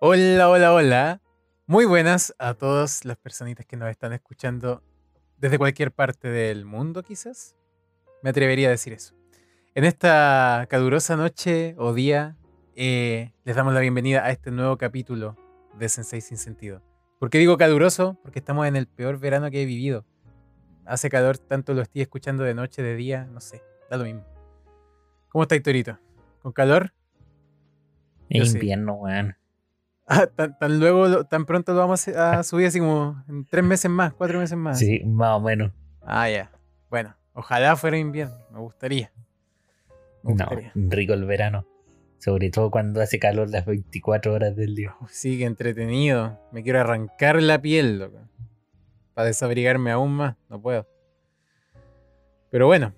Hola, hola, hola. Muy buenas a todas las personitas que nos están escuchando desde cualquier parte del mundo, quizás. Me atrevería a decir eso. En esta calurosa noche o día, eh, les damos la bienvenida a este nuevo capítulo de Sensei Sin Sentido. ¿Por qué digo caluroso? Porque estamos en el peor verano que he vivido. Hace calor, tanto lo estoy escuchando de noche, de día, no sé, da lo mismo. ¿Cómo está Torito? ¿Con calor? Es invierno, weón. Ah, tan, tan luego, tan pronto lo vamos a a subir así como en tres meses más, cuatro meses más. Sí, más o menos. Ah, ya. Bueno, ojalá fuera invierno, me gustaría. Me No, rico el verano. Sobre todo cuando hace calor las 24 horas del día. Sí, qué entretenido. Me quiero arrancar la piel, loco. Para desabrigarme aún más, no puedo. Pero bueno,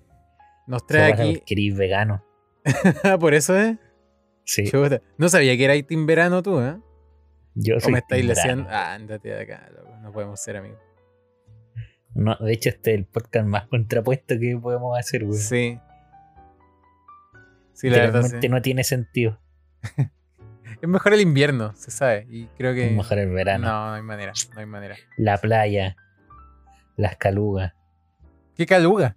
nos trae aquí. porque eres vegano. Por eso es. Sí, Chuta. No sabía que era team verano tú, ¿eh? Yo soy me estáis leseando. Ah, ándate de acá. No podemos ser amigos. No, de hecho, este es el podcast más contrapuesto que podemos hacer, weón. Sí. Sí, la verdad. Sí. no tiene sentido. Es mejor el invierno, se sabe. Y creo que. Es mejor el verano. No, no hay manera. No hay manera. La playa, las calugas, ¿Qué caluga?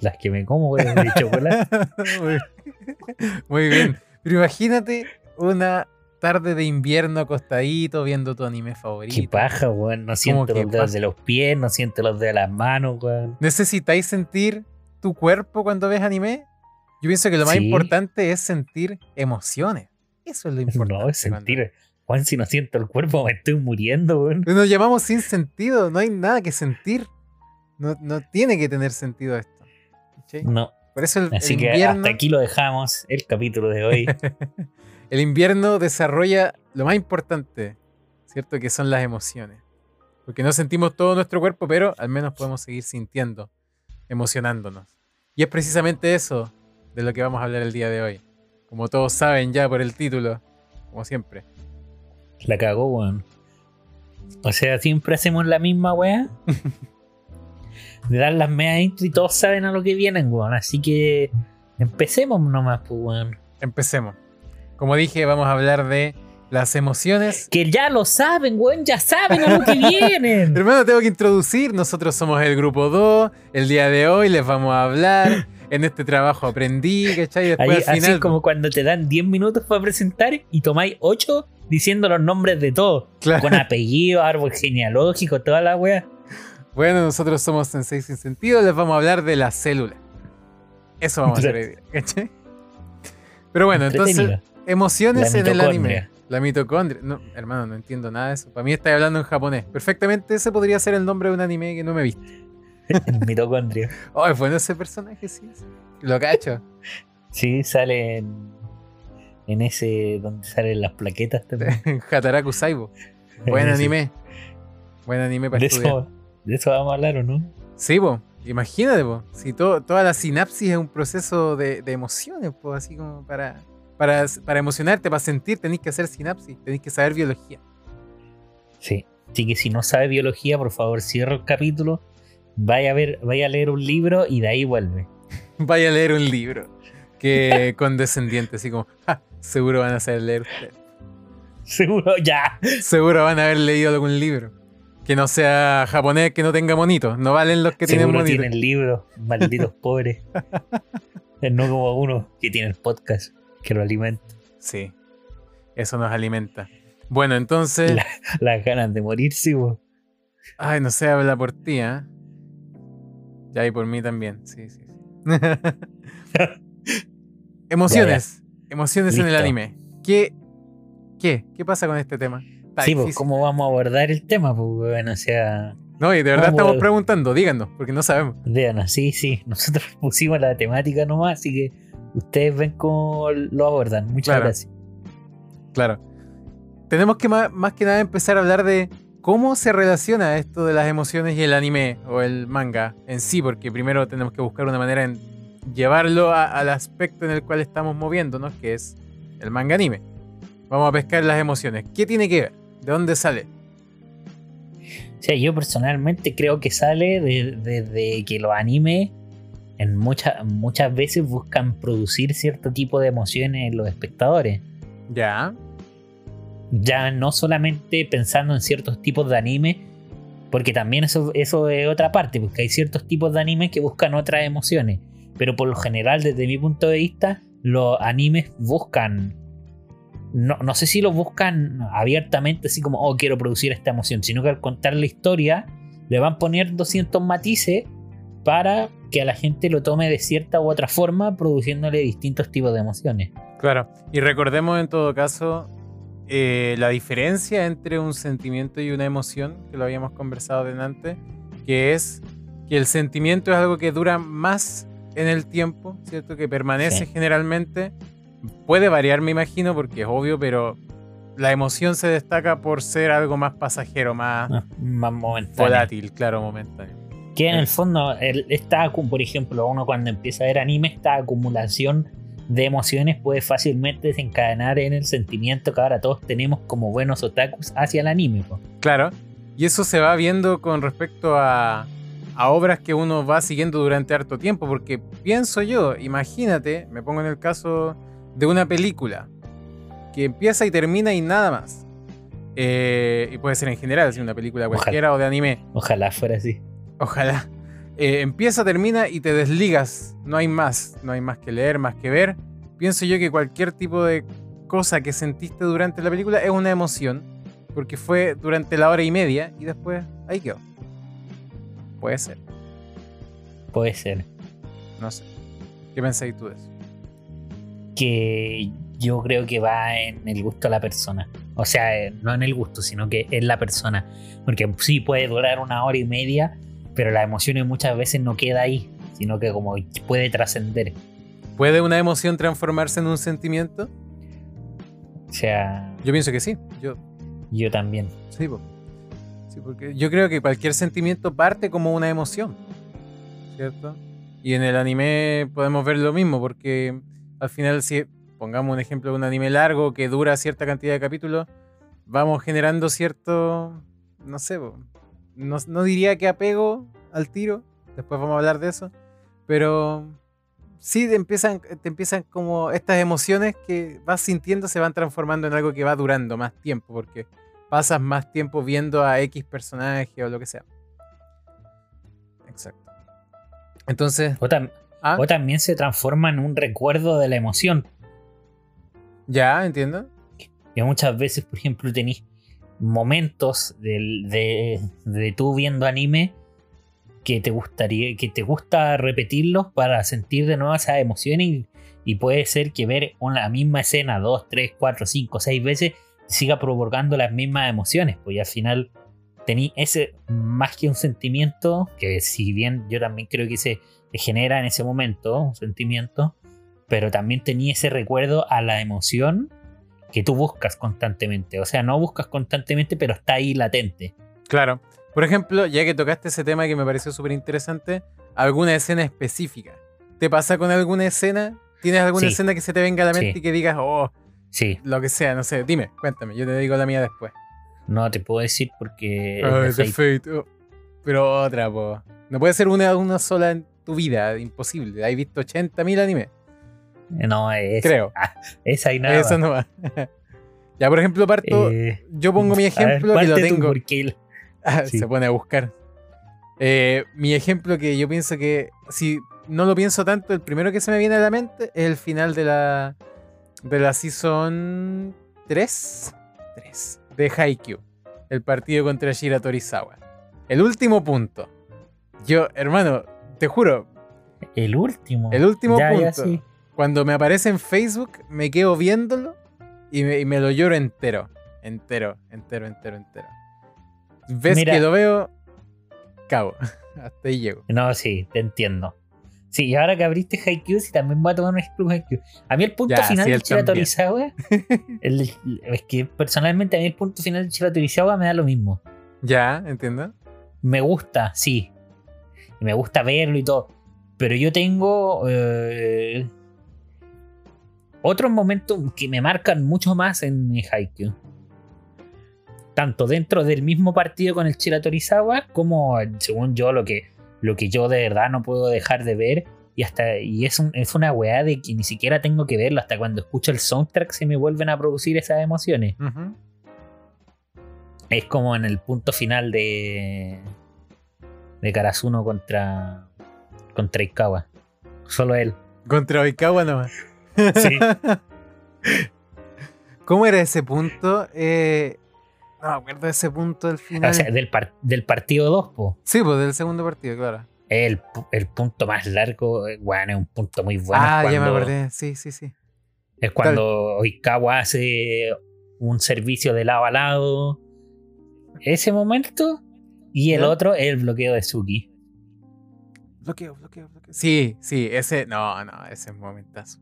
las que me como, weón, de chocolate. muy bien. Pero imagínate una tarde de invierno acostadito viendo tu anime favorito. Qué paja, weón. No siento los dedos paja? de los pies, no siento los dedos de las manos, weón. ¿Necesitáis sentir tu cuerpo cuando ves anime? Yo pienso que lo más Sí. importante es sentir emociones. Eso es lo importante. No, es sentir. Juan, si no siento el cuerpo, me estoy muriendo, weón. Nos llamamos sin sentido. No hay nada que sentir. No, no tiene que tener sentido esto. No. Por eso el, Así el que hasta aquí lo dejamos, el capítulo de hoy. el invierno desarrolla lo más importante, ¿cierto? Que son las emociones. Porque no sentimos todo nuestro cuerpo, pero al menos podemos seguir sintiendo, emocionándonos. Y es precisamente eso de lo que vamos a hablar el día de hoy. Como todos saben ya por el título, como siempre. La cagó, weón. O sea, siempre hacemos la misma weá. De dar las media intro y todos saben a lo que vienen, weón. Así que empecemos nomás, pues, weón. Empecemos. Como dije, vamos a hablar de las emociones. Que ya lo saben, weón, ya saben a lo que vienen. Hermano, tengo que introducir. Nosotros somos el grupo 2. El día de hoy les vamos a hablar. En este trabajo aprendí, ¿cachai? Y Ahí, después al así final. como cuando te dan 10 minutos para presentar y tomáis 8 diciendo los nombres de todos. Claro. Con apellido, árbol genealógico, toda la weá. Bueno, nosotros somos Sensei Sin Sentido, les vamos a hablar de la célula. Eso vamos a hacer hoy día, ¿cachai? Pero bueno, entonces. Emociones en el anime. La mitocondria. No, hermano, no entiendo nada de eso. Para mí estáis hablando en japonés. Perfectamente ese podría ser el nombre de un anime que no me he visto. El mitocondria. Oh, es bueno ese personaje, sí. Lo cacho. Sí, sale en, en ese donde salen las plaquetas también. Hataraku Saibo. Buen anime. Buen anime para De estudiar. eso, de eso vamos a hablar, ¿o no? Sí, po. Imagínate, po. Si to- toda la sinapsis es un proceso de, de emociones, po, así como para, para, para emocionarte, para sentir, tenéis que hacer sinapsis, tenéis que saber biología. Sí. Así que si no sabe biología, por favor, cierra el capítulo, vaya a ver, vaya a leer un libro y de ahí vuelve. Vaya a leer un libro. Que condescendiente, así como, "Ja, seguro van a saber leer ustedes. Seguro, ya. Seguro van a haber leído algún libro. Que no sea japonés, que no tenga monitos. No valen los que tienen Seguro monitos. tienen libros, malditos pobres. No como uno que tiene el podcast que lo alimenta. Sí. Eso nos alimenta. Bueno, entonces. La- Las ganas de morirse, po. Ay, no sé, habla por ti, ¿ah? Ya y por mí también, sí, sí. sí. Emociones. Emociones en el anime. ¿Qué, ¿Qué? ¿Qué pasa con este tema? Está Sí, pues. ¿cómo vamos a abordar el tema? Pues, bueno, o sea, No, y de verdad estamos preguntando, díganos, porque no sabemos. Vean, sí, sí. Nosotros pusimos la temática nomás, así que ustedes ven cómo lo abordan. Muchas Claro. gracias. Claro. Tenemos que más, que nada empezar a hablar de cómo se relaciona esto de las emociones y el anime o el manga en sí, porque primero tenemos que buscar una manera en llevarlo a- al aspecto en el cual estamos moviéndonos, que es el manga anime. Vamos a pescar las emociones. ¿Qué tiene que ver? ¿De dónde sale? O sea, yo personalmente creo que sale desde de, que los animes en muchas muchas veces buscan producir cierto tipo de emociones en los espectadores. Ya. Ya no solamente pensando en ciertos tipos de anime, porque también eso, eso es otra parte, porque hay ciertos tipos de animes que buscan otras emociones. Pero por lo general, desde mi punto de vista, los animes buscan. No, no sé si lo buscan abiertamente, así como, oh, quiero producir esta emoción, sino que al contar la historia, le van poniendo 200 matices para que a la gente lo tome de cierta u otra forma, produciéndole distintos tipos de emociones. Claro, y recordemos en todo caso eh, la diferencia entre un sentimiento y una emoción, que lo habíamos conversado delante, que es que el sentimiento es algo que dura más en el tiempo, ¿cierto? Que permanece Sí. generalmente. Puede variar, me imagino, porque es obvio, pero la emoción se destaca por ser algo más pasajero, más Ah, Más momentáneo. volátil, claro, momentáneo. Que en Eh. el fondo, el- esta, por ejemplo, uno cuando empieza a ver anime, esta acumulación de emociones puede fácilmente desencadenar en el sentimiento que ahora todos tenemos como buenos otakus hacia el anime. po. Claro, y eso se va viendo con respecto a, a obras que uno va siguiendo durante harto tiempo, porque pienso yo, imagínate, me pongo en el caso de una película que empieza y termina y nada más. Eh, y puede ser en general, si una película Ojalá. cualquiera o de anime, Ojalá fuera así. Ojalá. Eh, empieza, termina y te desligas, no hay más, no hay más que leer, más que ver. Pienso yo que cualquier tipo de cosa que sentiste durante la película es una emoción, porque fue durante la hora y media y después ahí quedó. Puede ser, Puede ser. no sé. ¿Qué pensáis tú de eso? Que yo creo que va en el gusto de la persona. O sea, eh, no en el gusto, sino que en la persona. Porque sí puede durar una hora y media, pero la emoción muchas veces no queda ahí, sino que como puede trascender. ¿Puede una emoción transformarse en un sentimiento? O sea, Yo pienso que sí. Yo, yo también. sí, po. Sí, porque yo creo que cualquier sentimiento parte como una emoción, ¿cierto? Y en el anime podemos ver lo mismo, porque al final, si pongamos un ejemplo de un anime largo que dura cierta cantidad de capítulos, vamos generando cierto, no sé, po, no, no diría que apego al tiro, después vamos a hablar de eso, pero sí te empiezan, te empiezan como estas emociones que vas sintiendo se van transformando en algo que va durando más tiempo, porque pasas más tiempo viendo a X personaje o lo que sea. Exacto. Entonces, O, tam- ah, o también se transforma en un recuerdo de la emoción. ya, entiendo. Y muchas veces, por ejemplo, tenéis momentos del- de, de tú viendo anime que te gustaría, que te gusta repetirlos para sentir de nuevo esas emociones y, y puede ser que ver una misma escena dos, tres, cuatro, cinco, seis veces siga provocando las mismas emociones, pues al final tení ese más que un sentimiento, que si bien yo también creo que se genera en ese momento un sentimiento, pero también tenía ese recuerdo a la emoción que tú buscas constantemente. O sea, no buscas constantemente, pero está ahí latente. Claro. Por ejemplo, ya que tocaste ese tema que me pareció súper interesante, alguna escena específica. ¿Te pasa con alguna escena? ¿Tienes alguna Sí. escena que se te venga a la mente Sí. y que digas, oh, Sí, lo que sea, no sé, dime, cuéntame, yo te digo la mía después. no te puedo decir porque. de es de Fate. Fate, oh. Pero otra, po. No puede ser una, una sola en tu vida, imposible. Has visto 80.000 animes, No, es. creo. ah, esa y nada. Eso no va. ya, por ejemplo, parto. Eh, yo pongo mi ver, ejemplo que lo tú, tengo. Ah, Sí. Se pone a buscar. Eh, mi ejemplo que yo pienso que, si no lo pienso tanto, el primero que se me viene a la mente es el final de la, de la season 3, 3 de Haikyuu. El partido contra Shira Torizawa. El último punto. Yo, hermano, te juro, el último. el último Ya, ya, punto. sí. Cuando me aparece en Facebook, me quedo viéndolo y me, y me lo lloro entero. Entero, entero, entero, entero. Ves Mira. que lo veo, cabo. Hasta ahí llego. No, sí, te entiendo. Sí, y ahora que abriste Haikyuu, sí, también voy a tomar un ejemplo de Haikyuu. A mí el punto Ya, final sí, de él Chira también. Torizawa, el- es que personalmente a mí el punto final de Chira Torizawa me da lo mismo. Ya, entiendo. Me gusta, sí. Y me gusta verlo y todo. Pero yo tengo eh, otros momentos que me marcan mucho más en Haikyuu. Tanto dentro del mismo partido con el Chira Torizawa, como según yo lo que, lo que yo de verdad no puedo dejar de ver. Y hasta y es, un- es una weá de que ni siquiera tengo que verlo. Hasta cuando escucho el soundtrack se me vuelven a producir esas emociones. Es como en el punto final de. de Karasuno contra. contra Ikawa. Solo él. Contra Oikawa nomás. Sí. ¿Cómo era ese punto? Eh, no me acuerdo de ese punto del final. O sea, del, par- del partido 2, po. sí, pues del segundo partido, claro. El, pu- el punto más largo, eh, bueno, es un punto muy bueno. ah, ya me acordé. Sí, sí, sí. Es cuando Oikawa hace un servicio de lado a lado. Ese momento. Y el otro es el bloqueo de Suki. Bloqueo, bloqueo, bloqueo. Sí, sí, ese. No, no, ese es momentazo.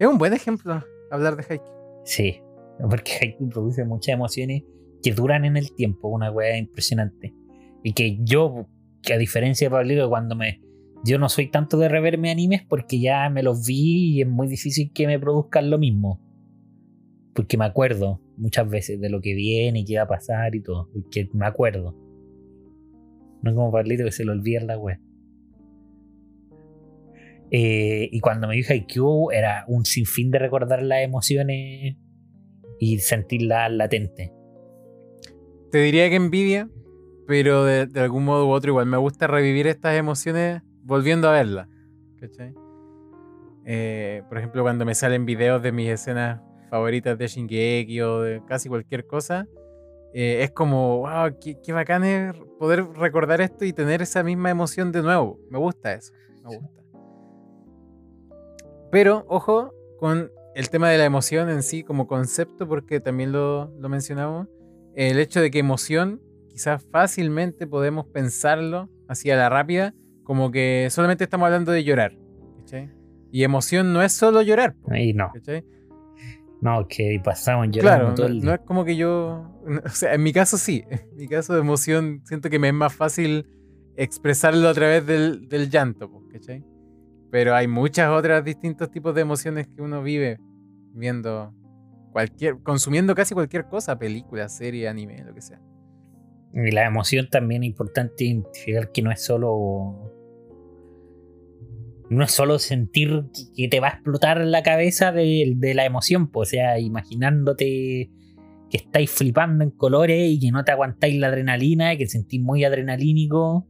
Es un buen ejemplo hablar de Haikyuu. Sí. Porque Haikyuu produce muchas emociones que duran en el tiempo. Una weá impresionante. Y que yo, que a diferencia de Pablito, cuando me. Yo no soy tanto de reverme animes porque ya me los vi y es muy difícil que me produzcan lo mismo. Porque me acuerdo muchas veces de lo que viene y qué va a pasar y todo. Porque me acuerdo. No como Pablito que se le olvida la web. y cuando me vi Haikyuu era un sinfín de recordar las emociones y sentirlas latentes. Te diría que envidia, pero de, de algún modo u otro igual me gusta revivir estas emociones volviendo a verlas. ¿Cachai? Eh, por ejemplo, cuando me salen videos de mis escenas favoritas de Shingeki o de casi cualquier cosa, eh, es como, wow, qué, qué bacán es poder recordar esto y tener esa misma emoción de nuevo. Me gusta eso, me gusta. Pero, ojo, con el tema de la emoción en sí como concepto, porque también lo, lo mencionamos, el hecho de que emoción quizás fácilmente podemos pensarlo así a la rápida, como que solamente estamos hablando de llorar. ¿cachai? Y emoción no es solo llorar. Y no, ¿cachai? no, que pasamos llorando Claro, todo no, el no día. es como que yo. O sea, en mi caso sí. En mi caso de emoción, siento que me es más fácil expresarlo a través del, del llanto, ¿cachai? Pero hay muchas otras distintos tipos de emociones que uno vive viendo cualquier. consumiendo casi cualquier cosa, película, serie, anime, lo que sea. Y la emoción también es importante identificar que no es solo. No es solo sentir que- te va a explotar la cabeza de, la emoción, pues, o sea, imaginándote que estáis flipando en colores y que no te aguantáis la adrenalina, que sentís muy adrenalínico.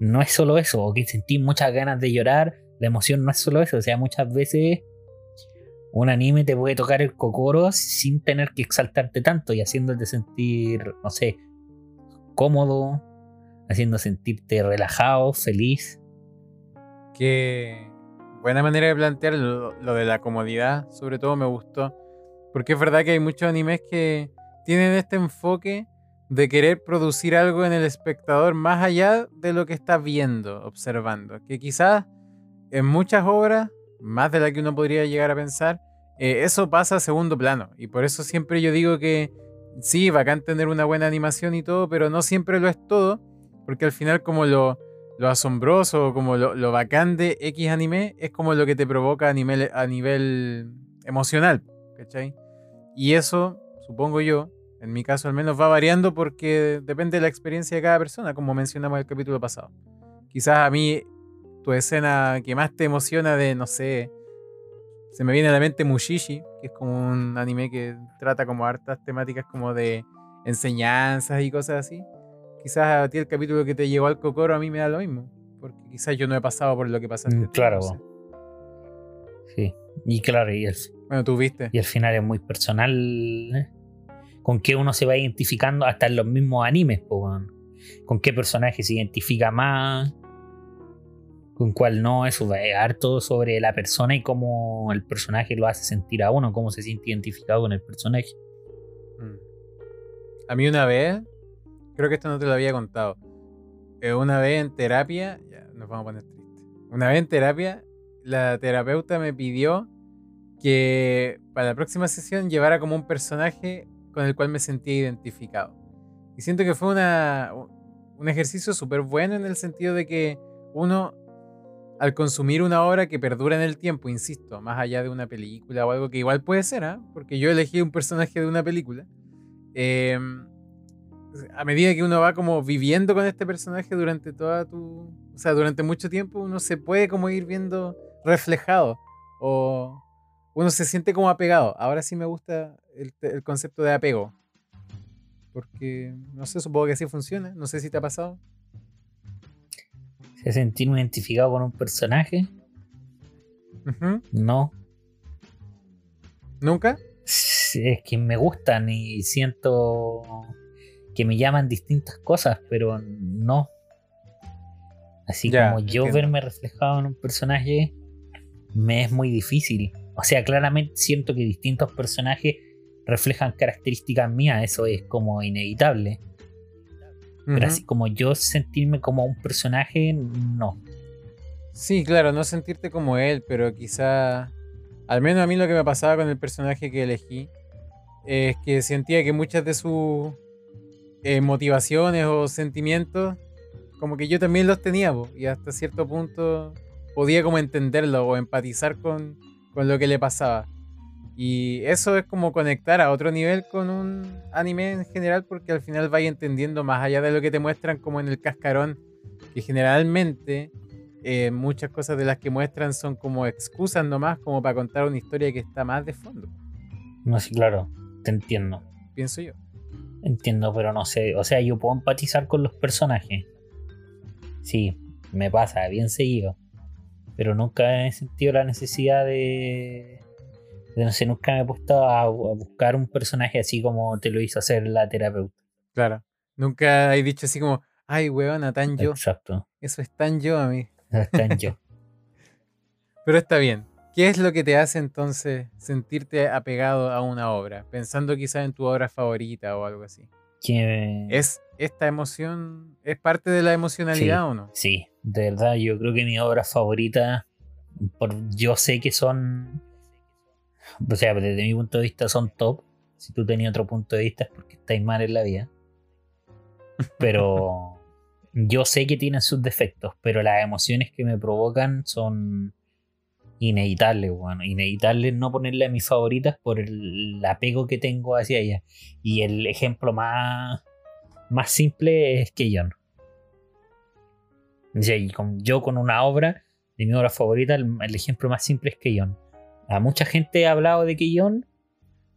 No es solo eso, o que sentís muchas ganas de llorar. La emoción no es solo eso, o sea, muchas veces un anime te puede tocar el cocoro sin tener que exaltarte tanto y haciéndote sentir, no sé, cómodo, haciendo sentirte relajado, feliz. Qué buena manera de plantear lo, lo de la comodidad, sobre todo me gustó. Porque es verdad que hay muchos animes que tienen este enfoque de querer producir algo en el espectador más allá de lo que está viendo, observando. Que quizás en muchas obras, más de la que uno podría llegar a pensar, eh, eso pasa a segundo plano. Y por eso siempre yo digo que sí, bacán tener una buena animación y todo, pero no siempre lo es todo. Porque al final como lo, lo asombroso, como lo, lo bacán de X anime, es como lo que te provoca a nivel, a nivel emocional. ¿Cachai? Y eso, supongo yo, en mi caso al menos va variando porque depende de la experiencia de cada persona, como mencionamos en el capítulo pasado. Quizás a mí tu escena que más te emociona de, no sé, se me viene a la mente Mushishi, que es como un anime que trata como hartas temáticas como de enseñanzas y cosas así. Quizás a ti el capítulo que te llegó al cocoro a mí me da lo mismo, porque quizás yo no he pasado por lo que pasaste. Mm, tú, claro, no sé. Sí. Y claro, y el, Bueno, tú viste. y al final es muy personal ¿eh? Con qué uno se va identificando hasta en los mismos animes, con qué personaje se identifica más, con cuál no, eso va es harto sobre la persona y cómo el personaje lo hace sentir a uno, cómo se siente identificado con el personaje. Mm. A mí una vez, creo que esto no te lo había contado. eh, una vez en terapia, ya nos vamos a poner tristes. Una vez en terapia, la terapeuta me pidió que para la próxima sesión llevara como un personaje con el cual me sentía identificado. Y siento que fue un ejercicio súper bueno en el sentido de que uno, al consumir una obra que perdura en el tiempo, insisto, más allá de una película o algo que igual puede ser, ¿ah? porque yo elegí un personaje de una película, eh, a medida que uno va como viviendo con este personaje durante toda tu, o sea, durante mucho tiempo, uno se puede como ir viendo reflejado o uno se siente como apegado. Ahora sí me gusta el, el concepto de apego. Porque, no sé, supongo que así funciona. No sé si te ha pasado. ¿Se sentirme identificado con un personaje? No. ¿Nunca? Es que me gustan y siento que me llaman distintas cosas, pero no. Así Ya, como yo entiendo. verme reflejado en un personaje me es muy difícil. O sea, claramente siento que distintos personajes reflejan características mías, eso es como inevitable. Pero así como yo sentirme como un personaje, no. Sí, claro, no sentirte como él, pero quizá, al menos a mí lo que me pasaba con el personaje que elegí, es que sentía que muchas de sus eh, motivaciones o sentimientos, como que yo también los tenía, po, y hasta cierto punto podía como entenderlo o empatizar con, con lo que le pasaba. Y eso es como conectar a otro nivel con un anime en general, porque al final vais entendiendo más allá de lo que te muestran como en el cascarón, que generalmente eh, muchas cosas de las que muestran son como excusas nomás, como para contar una historia que está más de fondo, No sé, claro, te entiendo. pienso yo. Entiendo, pero no sé. O sea, yo puedo empatizar con los personajes. Sí, me pasa, bien seguido. Pero nunca he sentido la necesidad de. de no sé, nunca me he puesto a, a buscar un personaje así como te lo hizo hacer la terapeuta. Claro. Nunca he dicho así como, ay, weona, tan yo. Exacto. Eso es tan yo a mí. Está en yo. Pero está bien. ¿Qué es lo que te hace entonces sentirte apegado a una obra? Pensando quizás en tu obra favorita o algo así. Que- ¿Es esta emoción, es parte de la emocionalidad o no? Sí, de verdad, yo creo que mi obra favorita, por, yo sé que son, o sea, desde mi punto de vista son top. Si tú tenías otro punto de vista es porque estáis mal en la vida. Pero yo sé que tienen sus defectos, pero las emociones que me provocan son inevitables, bueno, inevitables no ponerle a mis favoritas por el apego que tengo hacia ella. Y el ejemplo más, más simple es Keyon. Y con- yo con una obra de mi obra favorita, el, ejemplo más simple es Keyon. A mucha gente ha hablado de Keyon,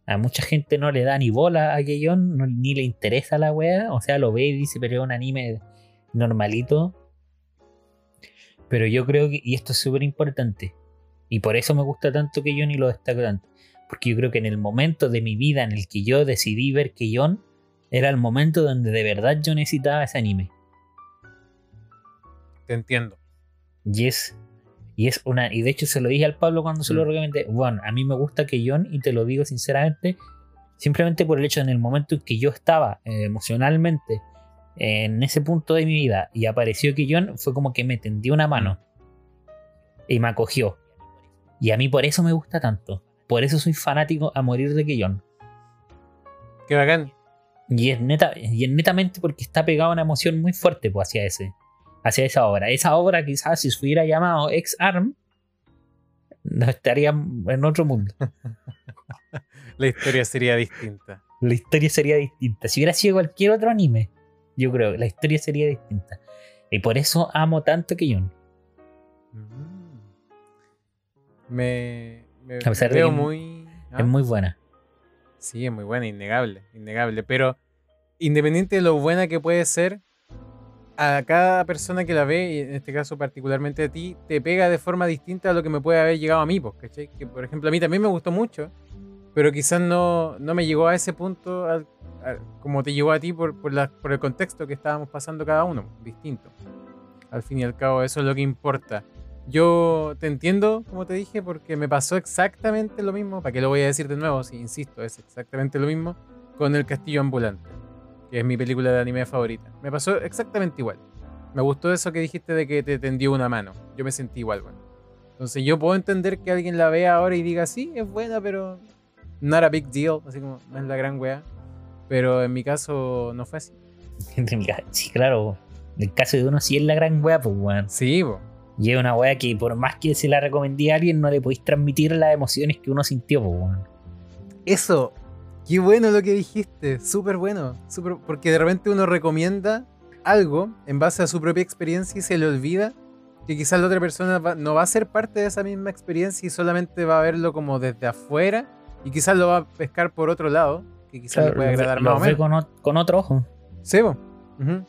a mucha gente no le da ni bola a Keyon, ni le interesa la wea, o sea, lo ve y dice, pero es un anime normalito. Pero yo creo que, y esto es súper importante, y por eso me gusta tanto Keyon y lo destaco tanto, porque yo creo que en el momento de mi vida en el que yo decidí ver Keyon, era el momento donde de verdad yo necesitaba ese anime. Te entiendo. Y es, y es una. Y de hecho se lo dije al Pablo cuando se lo Mm. recomendé. Bueno, a mí me gusta Keyon y te lo digo sinceramente. Simplemente por el hecho de en el momento en que yo estaba eh, emocionalmente en ese punto de mi vida y apareció Keyon, fue como que me tendió una mano y me acogió. Y a mí por eso me gusta tanto. Por eso soy fanático a morir de Keyon. Qué bacán. Y es, neta, y es netamente porque está pegado una emoción muy fuerte pues, hacia ese. Hacia esa obra. Esa obra quizás si se hubiera llamado X-Arm, no estaría en otro mundo. La historia sería distinta. La historia sería distinta. Si hubiera sido cualquier otro anime, yo creo que la historia sería distinta. Y por eso amo tanto Keyon. Mm. Me, me, A pesar me de veo que muy... ¿ah? Es muy buena. Sí, es muy buena, innegable, innegable. Pero independiente de lo buena que puede ser, a cada persona que la ve, y en este caso particularmente a ti, te pega de forma distinta a lo que me puede haber llegado a mí, pues, ¿cachai? Que por ejemplo a mí también me gustó mucho, pero quizás no, no me llegó a ese punto como te llegó a ti por, por, la- por el contexto que estábamos pasando cada uno, distinto. Al fin y al cabo, eso es lo que importa. Yo te entiendo, como te dije, porque me pasó exactamente lo mismo. ¿Para qué lo voy a decir de nuevo? Si insisto, es exactamente lo mismo con El Castillo Ambulante, que es mi película de anime favorita. Me pasó exactamente igual. Me gustó eso que dijiste de que te tendió una mano. Yo me sentí igual, bueno. Entonces yo puedo entender que alguien la vea ahora y diga, sí, es buena, pero not a big deal, así como no es la gran wea. Pero en mi caso no fue así. Sí, claro. En el caso de uno, sí es la gran wea, pues, weón. Sí, bo. Y es una wea que por más que se la recomendé a alguien, no le podéis transmitir las emociones que uno sintió, pues, weón. Eso, qué bueno lo que dijiste, súper bueno, súper- porque de repente uno recomienda algo en base a su propia experiencia y se le olvida que quizás la otra persona va- no va a ser parte de esa misma experiencia y solamente va a verlo como desde afuera y quizás lo va a pescar por otro lado que quizás le puede agradar más o Los ve menos. con, o- con otro ojo. Sí. Ujú.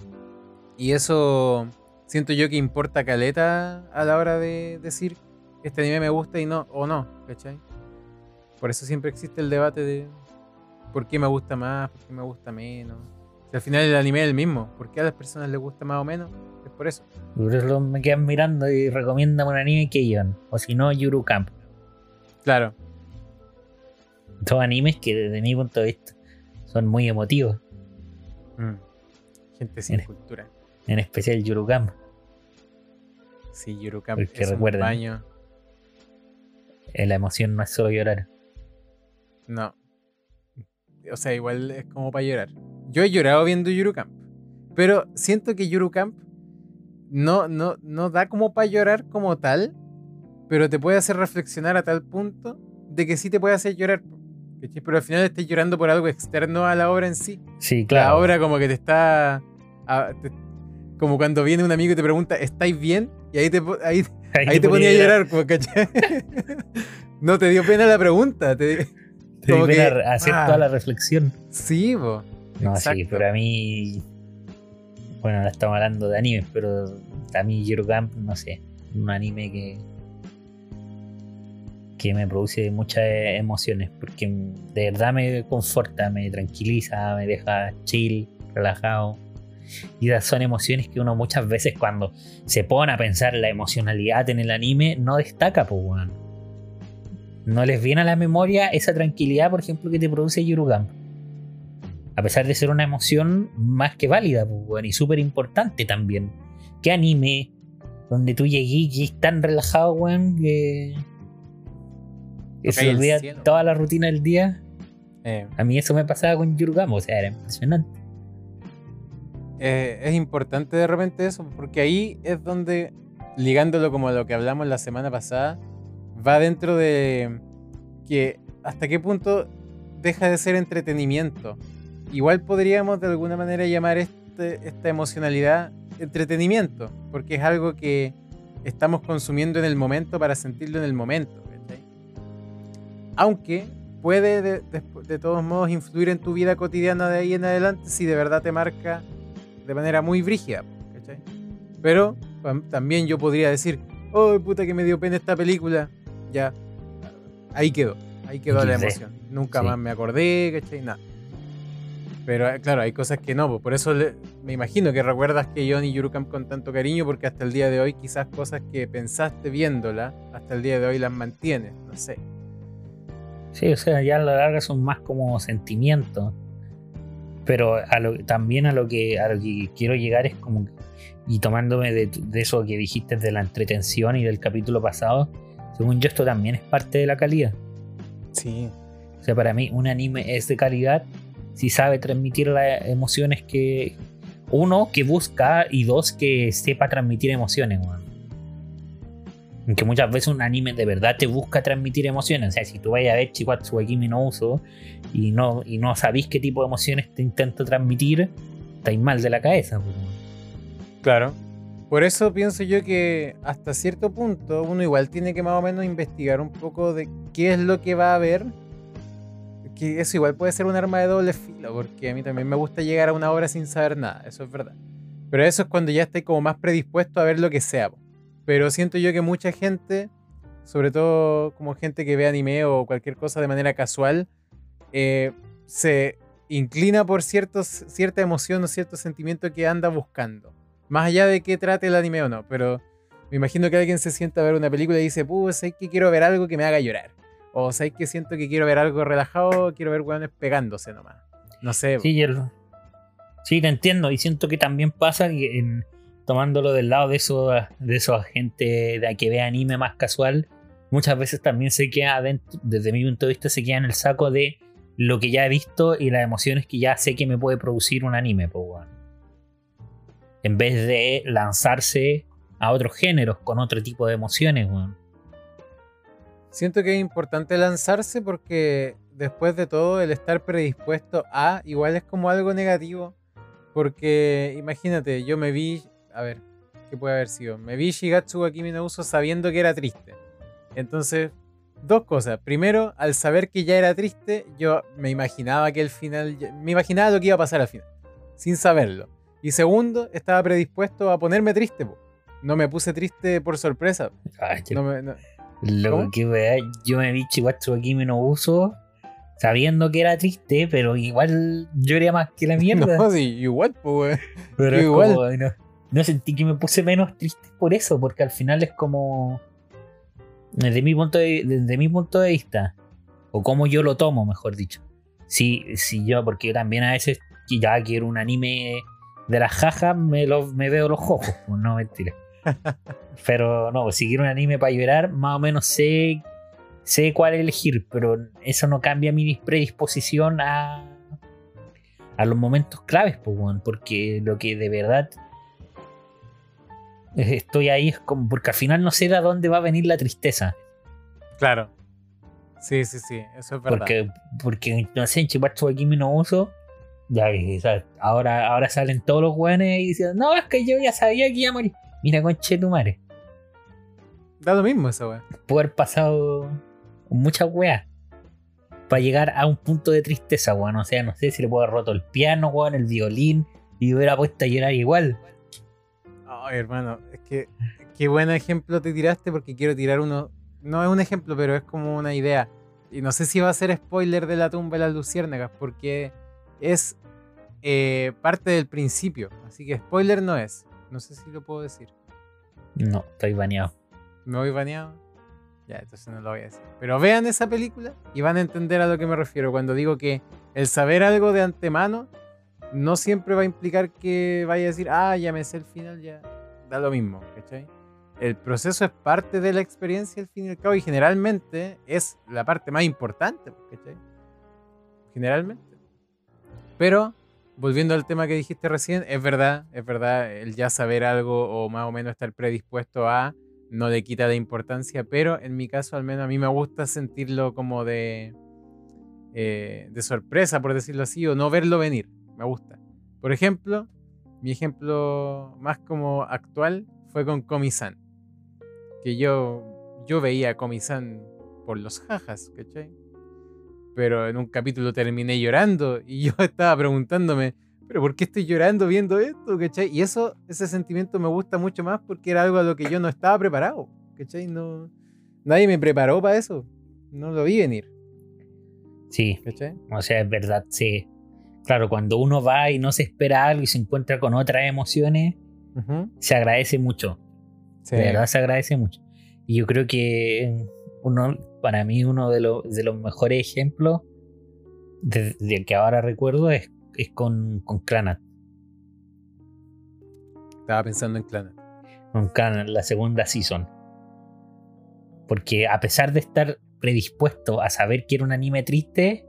Y eso siento yo que importa caleta a la hora de decir este anime me gusta y no, o no, ¿cachai? Por eso siempre existe el debate de por qué me gusta más, por qué me gusta menos. Si al final el anime es el mismo, ¿por qué a las personas les gusta más o menos? Es por eso. Por eso me quedan mirando y recomiendan un anime que yo. O si no, Yuru Camp. Claro. Dos animes que desde mi punto de vista son muy emotivos. Mm. Gente sin cultura. En especial Yuru Camp. Sí, Yurukam Porque es un recuerden. baño. Eh, La emoción no es solo llorar. No. O sea, igual es como para llorar. Yo he llorado viendo Yurukamp. Pero siento que Yurukamp no, no, no da como para llorar como tal. Pero te puede hacer reflexionar a tal punto de que sí te puede hacer llorar. Pero al final estás llorando por algo externo a la obra en sí. Sí, La claro. obra como que te está... a- te- como cuando viene un amigo y te pregunta, ¿estáis bien? Y ahí te, ahí, ahí te ponía a llorar, ¿cachai? no te dio pena la pregunta. Te, Te que- a hacer ah. toda la reflexión. Sí, po. No, sí, Exacto. pero a mí. Bueno, estamos hablando de animes, pero a mí Camp, no sé. Un anime que. que me produce muchas emociones. Porque de verdad me conforta, me tranquiliza, me deja chill, relajado. Y esas son emociones que uno muchas veces cuando se pone a pensar la emocionalidad en el anime no destaca, pues, weón. No les viene a la memoria esa tranquilidad, por ejemplo, que te produce Yuru Camp a pesar de ser una emoción más que válida pues, weón, y súper importante también. ¿Qué anime donde tú llegué y es tan relajado, weón, que, que se olvida toda la rutina del día? Eh, A mí eso me pasaba con Yurugamo, o sea, era impresionante. eh, es importante de repente eso, porque ahí es donde, ligándolo como a lo que hablamos la semana pasada, va dentro de que hasta qué punto deja de ser entretenimiento. Igual podríamos de alguna manera llamar este- esta emocionalidad entretenimiento, porque es algo que estamos consumiendo en el momento para sentirlo en el momento. Aunque puede de, todos modos influir en tu vida cotidiana de ahí en adelante si de verdad te marca de manera muy brígida. Pero también yo podría decir, oh puta que me dio pena esta película. Ya, ahí quedó, ahí quedó la emoción. Nunca Sí. más me acordé, ¿cachai? Nada. Pero eh, claro, hay cosas que no, po. por eso le- me imagino que recuerdas que John y Yurukam con tanto cariño, porque hasta el día de hoy quizás cosas que pensaste viéndola, hasta el día de hoy las mantienes, no sé. Sí, o sea, ya a la larga son más como sentimientos. Pero a lo- también a lo, que, a lo que quiero llegar es como. Y tomándome de, de eso que dijiste de la entretención y del capítulo pasado, según yo, esto también es parte de la calidad. Sí. O sea, para mí un anime es de calidad si sabe transmitir las emociones que... Uno, que busca y dos, que sepa transmitir emociones, weón. Que muchas veces un anime de verdad te busca transmitir emociones. O sea, si tú vayas a ver Chihuatsu Kimi no Uso y no, y no sabís qué tipo de emociones te intento transmitir, estáis mal de la cabeza. Claro. Por eso pienso yo que hasta cierto punto uno igual tiene que más o menos investigar un poco de qué es lo que va a ver. Que eso igual puede ser un arma de doble filo, porque a mí también me gusta llegar a una obra sin saber nada, eso es verdad. Pero eso es cuando ya estoy como más predispuesto a ver lo que sea. Pero siento yo que mucha gente, sobre todo como gente que ve anime o cualquier cosa de manera casual, eh, se inclina por ciertos, cierta emoción o cierto sentimiento que anda buscando. Más allá de que trate el anime o no, pero me imagino que alguien se sienta a ver una película y dice, pues, sé que quiero ver algo que me haga llorar. O sé que siento que quiero ver algo relajado, quiero ver weones pegándose nomás. No sé. Sí, yo- sí, te entiendo. Y siento que también pasa que en- tomándolo del lado de esos de esos gente de que ve anime más casual, muchas veces también se queda dentro, desde mi punto de vista, se queda en el saco de lo que ya he visto y las emociones que ya sé que me puede producir un anime, weón. En vez de lanzarse a otros géneros con otro tipo de emociones, weón. Siento que es importante lanzarse porque después de todo el estar predispuesto a igual es como algo negativo. Porque imagínate, yo me vi, a ver, ¿qué puede haber sido? Me vi Shigatsu no Uso sabiendo que era triste. Entonces, dos cosas. Primero, al saber que ya era triste, yo me imaginaba que el final. Me imaginaba lo que iba a pasar al final. Sin saberlo. Y segundo, estaba predispuesto a ponerme triste, po. No me puse triste por sorpresa. Ay, No me- no- Lo que weá, yo me vi Chihuahua aquí me no uso sabiendo que era triste, pero igual lloré más que la mierda. No, sí, igual, pues, pero es igual. como, no, no sentí que me puse menos triste por eso, porque al final es como desde mi punto de, desde mi punto de vista, o como yo lo tomo, mejor dicho. Si, si yo, porque yo también a veces ya quiero un anime de las jajas, me, lo, me veo los ojos, pues no mentira. Pero no, si quiero un anime para llorar, más o menos sé, sé cuál elegir, pero eso no cambia mi predisposición a, a los momentos claves, pues, porque lo que de verdad estoy ahí es como, porque al final no sé de dónde va a venir la tristeza. Claro. Sí, sí, sí, eso es verdad. Porque, porque no sé, en Chipacho aquí no uso. Ya, sea, ahora, ahora salen todos los weones y dicen, no, es que yo ya sabía que iba a morir. Mira, conche tu madre. Da lo mismo esa weón. Puedo haber pasado muchas weas para llegar a un punto de tristeza, weón. O sea, no sé si le puedo haber roto el piano, weón, el violín y hubiera puesto a llorar igual. Ay, hermano, es que qué buen ejemplo te tiraste porque quiero tirar uno. No es un ejemplo, pero es como una idea. Y no sé si va a ser spoiler de la tumba de las luciérnagas, porque es eh, parte del principio. Así que spoiler no es. No sé si lo puedo decir. No, estoy baneado. ¿Me voy baneado? Ya, entonces no lo voy a decir. Pero vean esa película y van a entender a lo que me refiero cuando digo que el saber algo de antemano no siempre va a implicar que vaya a decir, ah, ya me sé el final, ya da lo mismo, ¿cachai? El proceso es parte de la experiencia al fin y al cabo y generalmente es la parte más importante, ¿cachai? Generalmente. Pero, volviendo al tema que dijiste recién, es verdad, es verdad, el ya saber algo o más o menos estar predispuesto a no le quita de importancia, pero en mi caso al menos a mí me gusta sentirlo como de, eh, de sorpresa, por decirlo así, o no verlo venir, me gusta. Por ejemplo, mi ejemplo más como actual fue con Komi-san, que yo, yo veía a Komi-san por los jajas, ¿cachai? Pero en un capítulo terminé llorando y yo estaba preguntándome, pero ¿por qué estoy llorando viendo esto? ¿Cachai? Y eso, ese sentimiento me gusta mucho más porque era algo a lo que yo no estaba preparado. ¿Cachai? No, nadie me preparó para eso. No lo vi venir. Sí, ¿Cachai? o sea, es verdad, sí. Claro, cuando uno va y no se espera algo y se encuentra con otras emociones, Ujú. se agradece mucho. Sí. De verdad se agradece mucho. Y yo creo que uno, para mí, uno de, los de los mejores ejemplos de- del que ahora recuerdo es, es con, con Clanat. Estaba pensando en Clan. Con Clanat, la segunda season. Porque a pesar de estar predispuesto a saber que era un anime triste,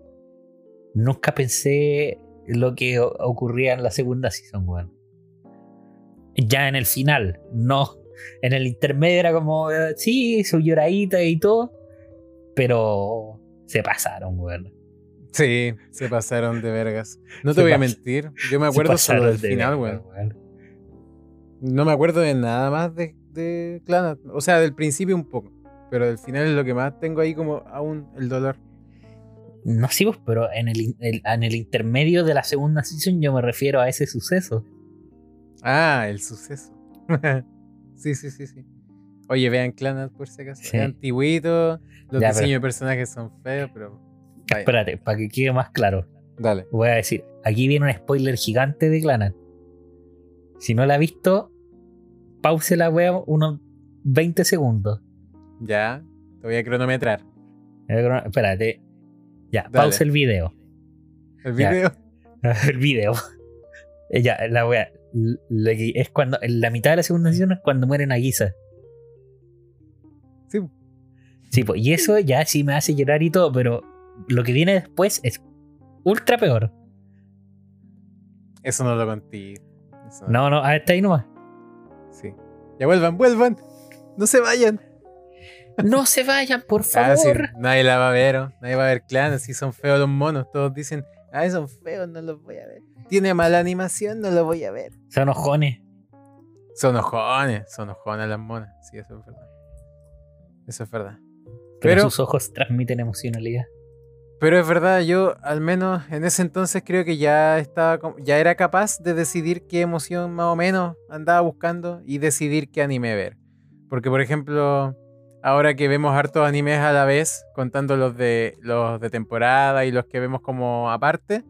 nunca pensé lo que ocurría en la segunda season, weón. Ya en el final, no. En el intermedio era como, eh, sí, su lloradita y todo. Pero se pasaron, weón. Sí, se pasaron de vergas. No te Se voy a mentir. Yo me acuerdo solo del de final, weón. No me acuerdo de nada más de, de Clanat. O sea, del principio un poco. Pero del final es lo que más tengo ahí como aún el dolor. No sí, pues, pero en el- en el intermedio de la segunda season yo me refiero a ese suceso. Ah, el suceso. sí, sí, sí, sí. Oye, vean Clanat por si acaso. Sí. Es antiguito. Los Ya, diseños pero- de personajes son feos, pero. vaya, Espérate, para que quede más claro. Dale. Voy a decir, aquí viene un spoiler gigante de Clanat. Si no la ha visto, pause la wea unos 20 segundos. Ya. Te voy a cronometrar. Espérate. Ya, Dale. pausa el video. El Ya. video. el video. Ya, la wea. L- lo que Es cuando. En la mitad de la segunda sesión es cuando mueren a Guisa. Sí. Sí, pues, y eso ya sí me hace llorar y todo, pero lo que viene después es ultra peor. Eso no lo conté. No, no, hasta ahí nomás. Sí. Ya vuelvan, vuelvan. No se vayan. No se vayan, por Ah, sí, favor. nadie la va a ver, ¿o? nadie va a ver clan, así son feos los monos. Todos dicen, ah, son feos, no los voy a ver. Tiene mala animación, no lo voy a ver. Son ojones. Son ojones, son ojones las monas. Sí, eso es verdad. Eso es verdad. Pero, Pero- sus ojos transmiten emocionalidad. Pero es verdad, yo al menos en ese entonces creo que ya estaba ya era capaz de decidir qué emoción más o menos andaba buscando y decidir qué anime ver. Porque por ejemplo, ahora que vemos hartos animes a la vez, contando los de los de temporada y los que vemos como aparte,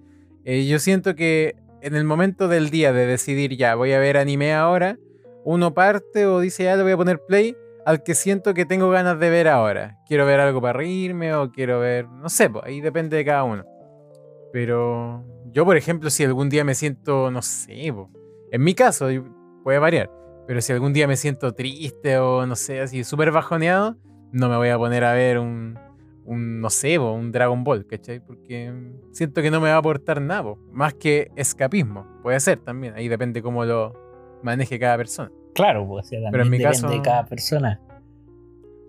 eh, yo siento que en el momento del día de decidir ya voy a ver anime ahora, uno parte o dice ya le voy a poner play al que siento que tengo ganas de ver ahora. Quiero ver algo para reírme o quiero ver, no sé, pues, ahí depende de cada uno. Pero yo, por ejemplo, si algún día me siento, no sé, po, en mi caso puede variar, pero si algún día me siento triste o no sé, así súper bajoneado, no me voy a poner a ver un, un no sé, un Dragon Ball, ¿cachai? Porque siento que no me va a aportar nada, más que escapismo. Puede ser también, ahí depende cómo lo maneje cada persona. Claro, pues, o sea, también Pero en mi depende caso- de cada persona.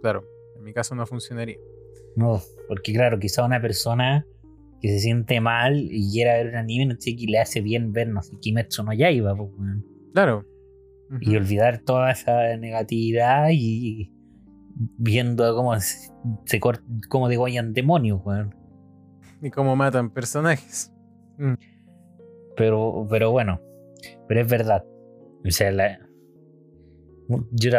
Claro, en mi caso no funcionaría. No, porque claro, quizá una persona que se siente mal y quiera ver un anime, no sé, que le hace bien ver, no sé, Kimetsu no Yaiba, pues. Claro. y olvidar toda esa negatividad y viendo cómo se, cómo degollan demonios, weón. Y cómo matan personajes. Pero, pero bueno, pero es verdad. O sea, la, yo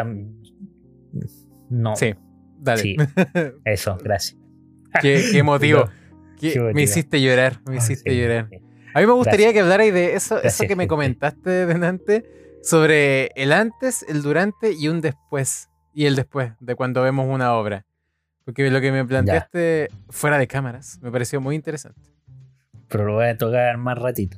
no, Sí, dale. Sí. eso, gracias. qué, qué qué me hiciste llorar, me hiciste sí, llorar. sí. A mí me gustaría Gracias. que hablarais de eso, eso que me comentaste delante sobre el antes, el durante y un después. Y el después de cuando vemos una obra. Porque lo que me planteaste fuera de cámaras me pareció muy interesante. Pero lo voy a tocar más ratito.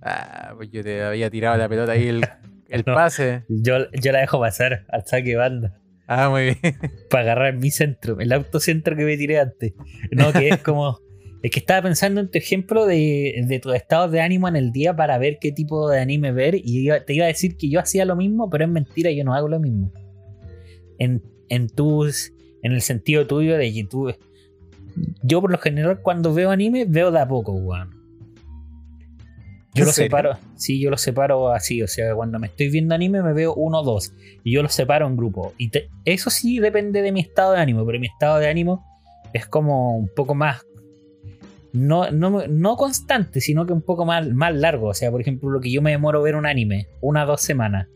Ah, pues yo te había tirado la pelota ahí el, el No. pase. Yo, yo la dejo pasar al saque banda. Ah, muy bien. para agarrar mi centro, el autocentro que me tiré antes. No, que es como. Es que estaba pensando en tu ejemplo de, de tu estado de ánimo en el día para ver qué tipo de anime ver. Y te iba a decir que yo hacía lo mismo, pero es mentira, yo no hago lo mismo. En, en tus. En el sentido tuyo de que tú. Yo por lo general cuando veo anime, veo de a poco, weón. Yo ¿En lo serio? separo, sí, yo lo separo así, o sea, cuando me estoy viendo anime me veo uno o dos y yo los separo en grupo. Y te- eso sí depende de mi estado de ánimo, pero mi estado de ánimo es como un poco más, no, no, no constante, sino que un poco más, más largo. O sea, por ejemplo, lo que yo me demoro ver un anime, una o dos semanas.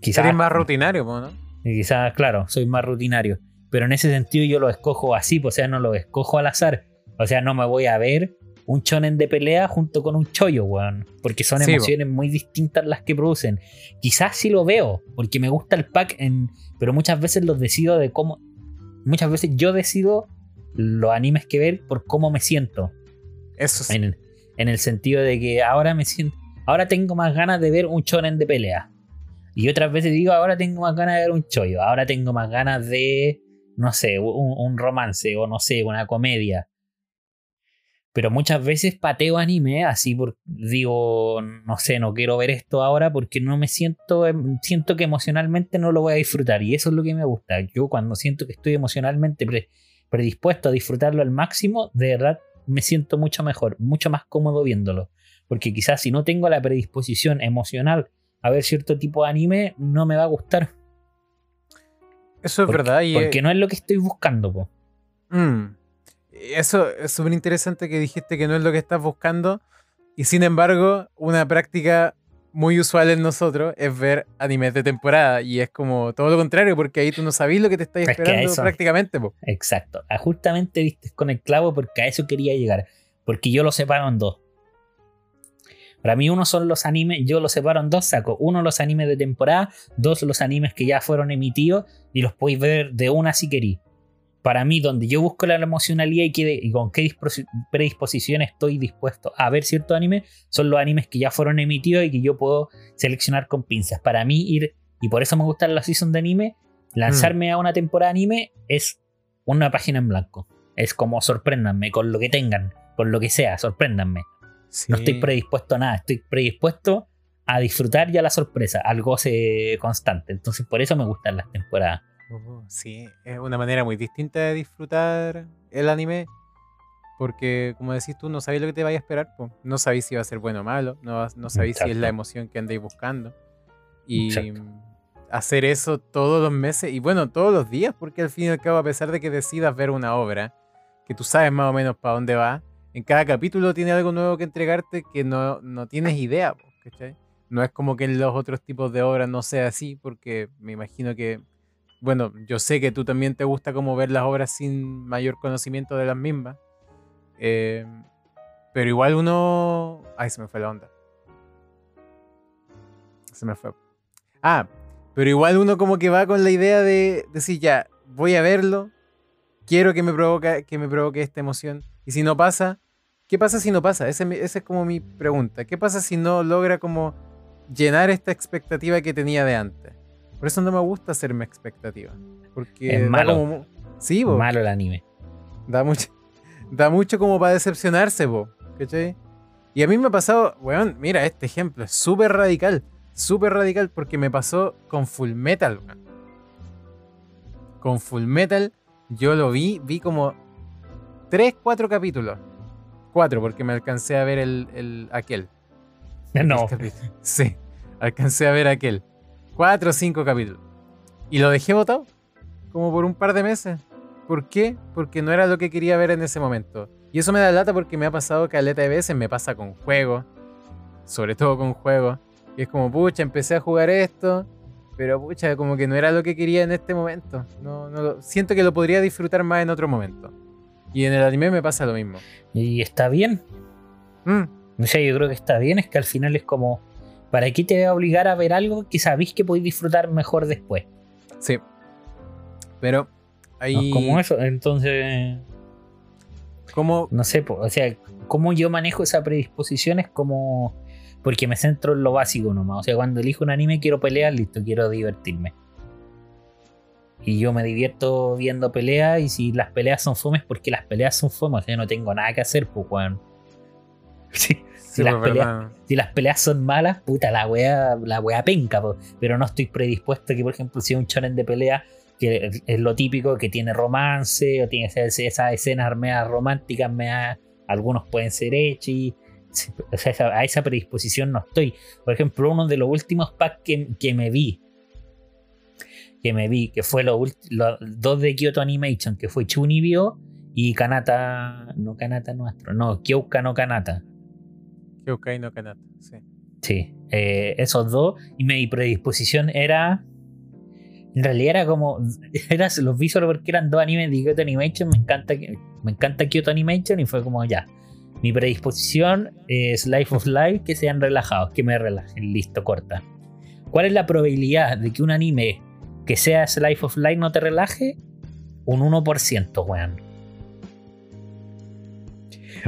Quizás, Sería más rutinario, po, ¿no? quizás, claro, soy más rutinario. Pero en ese sentido yo lo escojo así, pues, o sea, no lo escojo al azar. O sea, no me voy a ver un chonen de pelea junto con un chollo, weón. Porque son Sí, emociones muy distintas las que producen. Quizás sí lo veo, porque me gusta el pack, en, pero muchas veces los decido de cómo. Muchas veces yo decido los animes que ver por cómo me siento. Eso sí. En, el- en el sentido de que ahora me siento. Ahora tengo más ganas de ver un chonen de pelea. Y otras veces digo, ahora tengo más ganas de ver un chollo. Ahora tengo más ganas de. No sé, un, un romance o no sé, una comedia. Pero muchas veces pateo anime así por digo, no sé, no quiero ver esto ahora porque no me siento em, siento que emocionalmente no lo voy a disfrutar y eso es lo que me gusta. Yo cuando siento que estoy emocionalmente pre- predispuesto a disfrutarlo al máximo, de verdad me siento mucho mejor, mucho más cómodo viéndolo. Porque quizás si no tengo la predisposición emocional a ver cierto tipo de anime, no me va a gustar. Eso es Porque- verdad. Y, Porque no es lo que estoy buscando, po. Mm. Eso es súper interesante que dijiste que no es lo que estás buscando. Y sin embargo, una práctica muy usual en nosotros es ver animes de temporada. Y es como todo lo contrario, porque ahí tú no sabes lo que te estás Es esperando eso- prácticamente. po. Exacto. Ah, Justamente viste con el clavo porque a eso quería llegar. Porque yo lo separo en dos. Para mí uno son los animes, yo los separo en dos sacos. Uno los animes de temporada, dos los animes que ya fueron emitidos y los podéis ver de una si queréis. Para mí, donde yo busco la emocionalidad y, qué- y con qué disposi- predisposición estoy dispuesto a ver cierto anime, son los animes que ya fueron emitidos y que yo puedo seleccionar con pinzas. Para mí ir, y por eso me gustan las seasons de anime, lanzarme a una temporada de anime es una página en blanco. Es como sorpréndanme con lo que tengan, con lo que sea, sorpréndanme. Sí. No estoy predispuesto a nada, estoy predispuesto a disfrutar ya la sorpresa, al goce constante. Entonces por eso me gustan las temporadas. Oh, sí, es una manera muy distinta de disfrutar el anime. Porque, como decís tú, no sabéis lo que te vaya a esperar. po. No sabéis si va a ser bueno o malo. No, no sabéis si es la emoción que andáis buscando. Y Exacto. hacer eso todos los meses y bueno, todos los días, porque al fin y al cabo, a pesar de que decidas ver una obra, que tú sabes más o menos para dónde va, en cada capítulo tiene algo nuevo que entregarte que no, no tienes idea, ¿cachai? No es como que en los otros tipos de obras no sea así, porque me imagino que, bueno, yo sé que tú también te gusta como ver las obras sin mayor conocimiento de las mismas. eh, pero igual uno... Ay, se me fue la onda. Se me fue. Ah, pero igual uno como que va con la idea de decir, ya, voy a verlo, quiero que me, provoca, que me provoque esta emoción. Y si no pasa, ¿qué pasa si no pasa? Esa es, mi- esa es como mi pregunta. ¿Qué pasa si no logra como llenar esta expectativa que tenía de antes? Por eso no me gusta hacerme expectativa. Porque Es malo. como- Sí, bo, Malo el anime. da mucho, da mucho como para decepcionarse, bo, ¿cachai? Y a mí me ha pasado, weón, mira, este ejemplo es súper radical, súper radical porque me pasó con Full Metal, weón. Con Full Metal yo lo vi, vi como 3, 4 capítulos. 4 porque me alcancé a ver el, el aquel. No. el capítulo. Sí, alcancé a ver aquel. 4 o 5 capítulos. Y lo dejé botado como por un par de meses. ¿Por qué? Porque no era lo que quería ver en ese momento. Y eso me da lata porque me ha pasado caleta de veces, me pasa con juegos, sobre todo con juegos. Y es como, pucha, empecé a jugar esto, pero pucha, como que no era lo que quería en este momento. No, no lo- siento que lo podría disfrutar más en otro momento. Y en el anime me pasa lo mismo. Y está bien. Mm, O sea, yo creo que está bien. Es que al final es como. ¿Para qué te voy a obligar a ver algo que sabéis que podéis disfrutar mejor después? sí. Pero ¿no? ahí... Como eso. Entonces. como No sé, o sea, cómo yo manejo esa predisposición es como. Porque me centro en lo básico nomás. O sea, cuando elijo un anime quiero pelear, listo, quiero divertirme. Y yo me divierto viendo peleas y si las peleas son fomes, porque las peleas son fomes, o sea, no tengo nada que hacer, pues, weón. Sí, Sí, las pues, peleas- si las peleas son malas, puta, la wea, la wea penca, po. pero no estoy predispuesto que, por ejemplo, si un chonen de pelea, que es lo típico, que tiene romance, o tiene esas, esas escenas meas románticas, meas- algunos pueden ser hechis, o sea, a esa predisposición no estoy. Por ejemplo, uno de los últimos packs que, que me vi, que me vi, que fue los dos de Kyoto Animation, que fue Chunibyo y Kanata, no Kanata nuestro, no, Kyouka no Kanata. Kyoukai no Kanata, sí. Sí, eh, esos dos. Y mi predisposición era. En realidad era como. Era, los vi solo porque eran dos animes de Kyoto Animation. Me encanta, me encanta Kyoto Animation. Y fue como ya. Mi predisposición es Life of Life, que sean relajados, que me relajen. Listo, corta. ¿Cuál es la probabilidad de que un anime que sea Life of Life no te relaje? Un 1%, weón.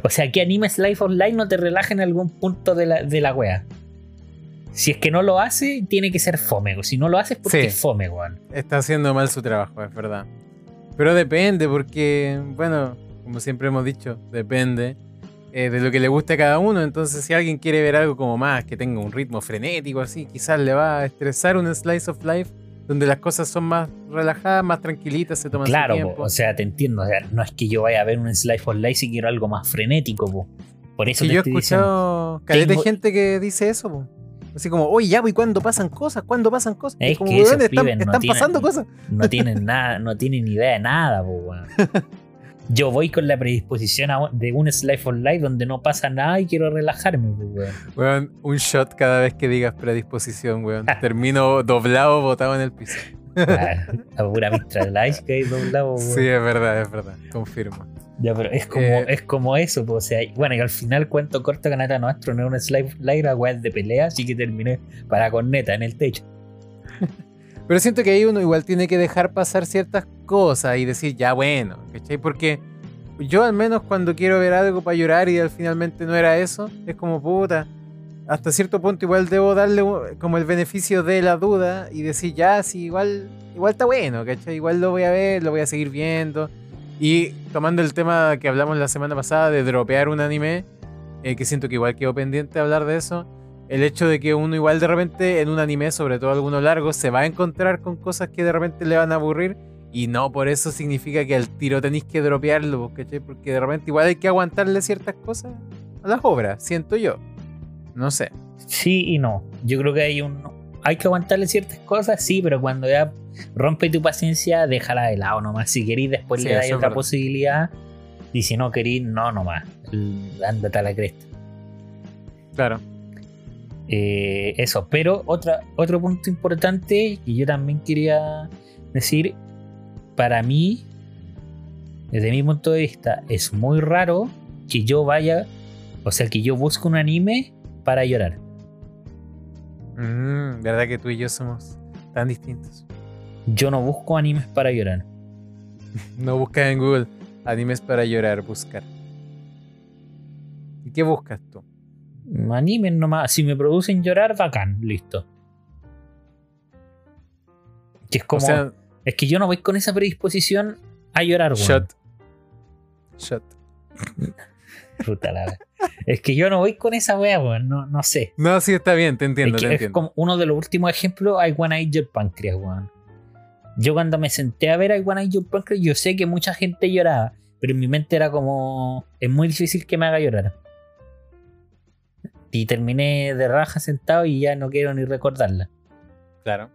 O sea, ¿qué anime Life of Life no te relaja en algún punto de la, de la wea? Si es que no lo hace, tiene que ser fome. Si no lo hace es porque Sí. es fome, weón. Está haciendo mal su trabajo, es verdad. Pero depende, porque, bueno, como siempre hemos dicho, depende eh, de lo que le guste a cada uno. Entonces, si alguien quiere ver algo como más, que tenga un ritmo frenético, así, quizás le va a estresar un slice of life donde las cosas son más relajadas, más tranquilitas, se toman Claro, su o sea, te entiendo. o sea, no es que yo vaya a ver un Slice of Life si quiero algo más frenético, po. Por eso Sí, te yo he escuchado caleta de gente que dice eso, po. Así como, oye, ya, pues, ¿y cuándo pasan cosas? ¿Cuándo pasan cosas? Y Es como, que esos "Weón, están, no están tienen- pasando cosas. No tienen nada, no tienen idea de nada, po, weón. Yo voy con la predisposición a- de un Slice of Life donde no pasa nada y quiero relajarme, po, weón. Weón, un shot cada vez que digas predisposición, weón. Termino doblado, botado en el piso. Ah, La pura Mistral Ice que hay doblado, weón. Sí, es verdad, es verdad. Confirmo. Ya, pero es como, Eh, es como eso, pues, o sea, bueno, y al final cuento corto Canata nuestro, no era un slide weá es de pelea, así que terminé para corneta en el techo. Pero siento que ahí uno igual tiene que dejar pasar ciertas cosas y decir, ya bueno, ¿cachai? Porque yo al menos cuando quiero ver algo para llorar y al finalmente no era eso, es como puta. Hasta cierto punto igual debo darle como el beneficio de la duda y decir, ya, sí, igual, igual está bueno, ¿cachai? Igual lo voy a ver, lo voy a seguir viendo. Y tomando el tema que hablamos la semana pasada de dropear un anime, eh, que siento que igual quedó pendiente hablar de eso, el hecho de que uno igual de repente en un anime, sobre todo alguno largo, se va a encontrar con cosas que de repente le van a aburrir y no por eso significa que al tiro tenéis que dropearlo, ¿cachai? Porque de repente igual hay que aguantarle ciertas cosas a las obras, siento yo. No sé. Sí y no. Yo creo que hay un. hay que aguantarle ciertas cosas, sí, pero cuando ya rompe tu paciencia, déjala de lado nomás. Si querís, después Sí, le dais otra posibilidad. Y si no querís, no nomás. Ándate a la cresta. Claro. Eh, eso, pero otra, otro punto importante que yo también quería decir, para mí, desde mi punto de vista, es muy raro que yo vaya, o sea, que yo busque un anime para llorar. Mm, verdad que tú y yo somos tan distintos. Yo no busco animes para llorar. No buscas en Google animes para llorar, buscar. ¿Y qué buscas tú? Animes nomás, si me producen llorar, bacán, listo. Que es como, o sea, es que yo no voy con esa predisposición a llorar, weón. shot. Shot. Puta la. Es que yo no voy con esa wea, weón. No, no sé. No, sí está bien, te entiendo, es, que te es entiendo. como uno de los últimos ejemplos, I Wanna Eat Your Pancreas, weón. Yo cuando me senté a ver I Wanna Eat Your Pancreas, yo sé que mucha gente lloraba, pero en mi mente era como, es muy difícil que me haga llorar. Y terminé de raja sentado y ya no quiero ni recordarla. Claro.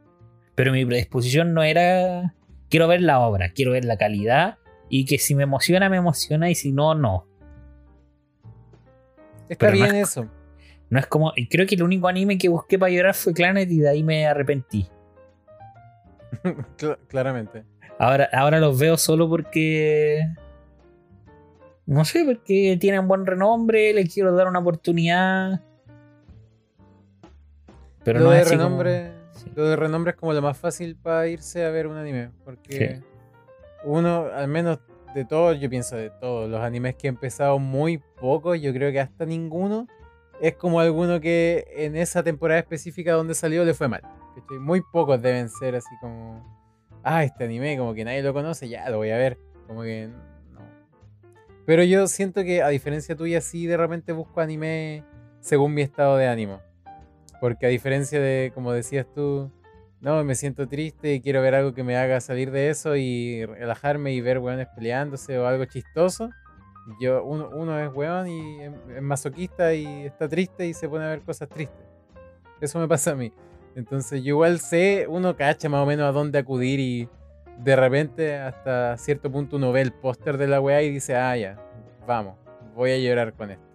Pero mi predisposición no era, quiero ver la obra, quiero ver la calidad y que si me emociona, me emociona y si no, no. Está Pero no bien es- eso. No es como, creo que el único anime que busqué para llorar fue Clanet y de ahí me arrepentí. Cla- claramente. Ahora, ahora los veo solo porque. No sé, porque tienen buen renombre, les quiero dar una oportunidad. Pero lo no de es así como- lo de renombre es como lo más fácil para irse a ver un anime, porque uno, al menos de todos, yo pienso de todos los animes que he empezado muy pocos, yo creo que hasta ninguno es como alguno que en esa temporada específica donde salió le fue mal. Muy pocos deben ser así como, ah, este anime como que nadie lo conoce, ya lo voy a ver, como que no. Pero yo siento que a diferencia tuya sí de repente busco anime según mi estado de ánimo. Porque a diferencia de, como decías tú, no, me siento triste y quiero ver algo que me haga salir de eso y relajarme y ver weones peleándose o algo chistoso. Yo, uno, uno es weón y es, es masoquista y está triste y se pone a ver cosas tristes. Eso me pasa a mí. Entonces yo igual sé, uno cacha más o menos a dónde acudir y de repente hasta cierto punto uno ve el póster de la weá y dice, ah, ya, vamos, voy a llorar con esto.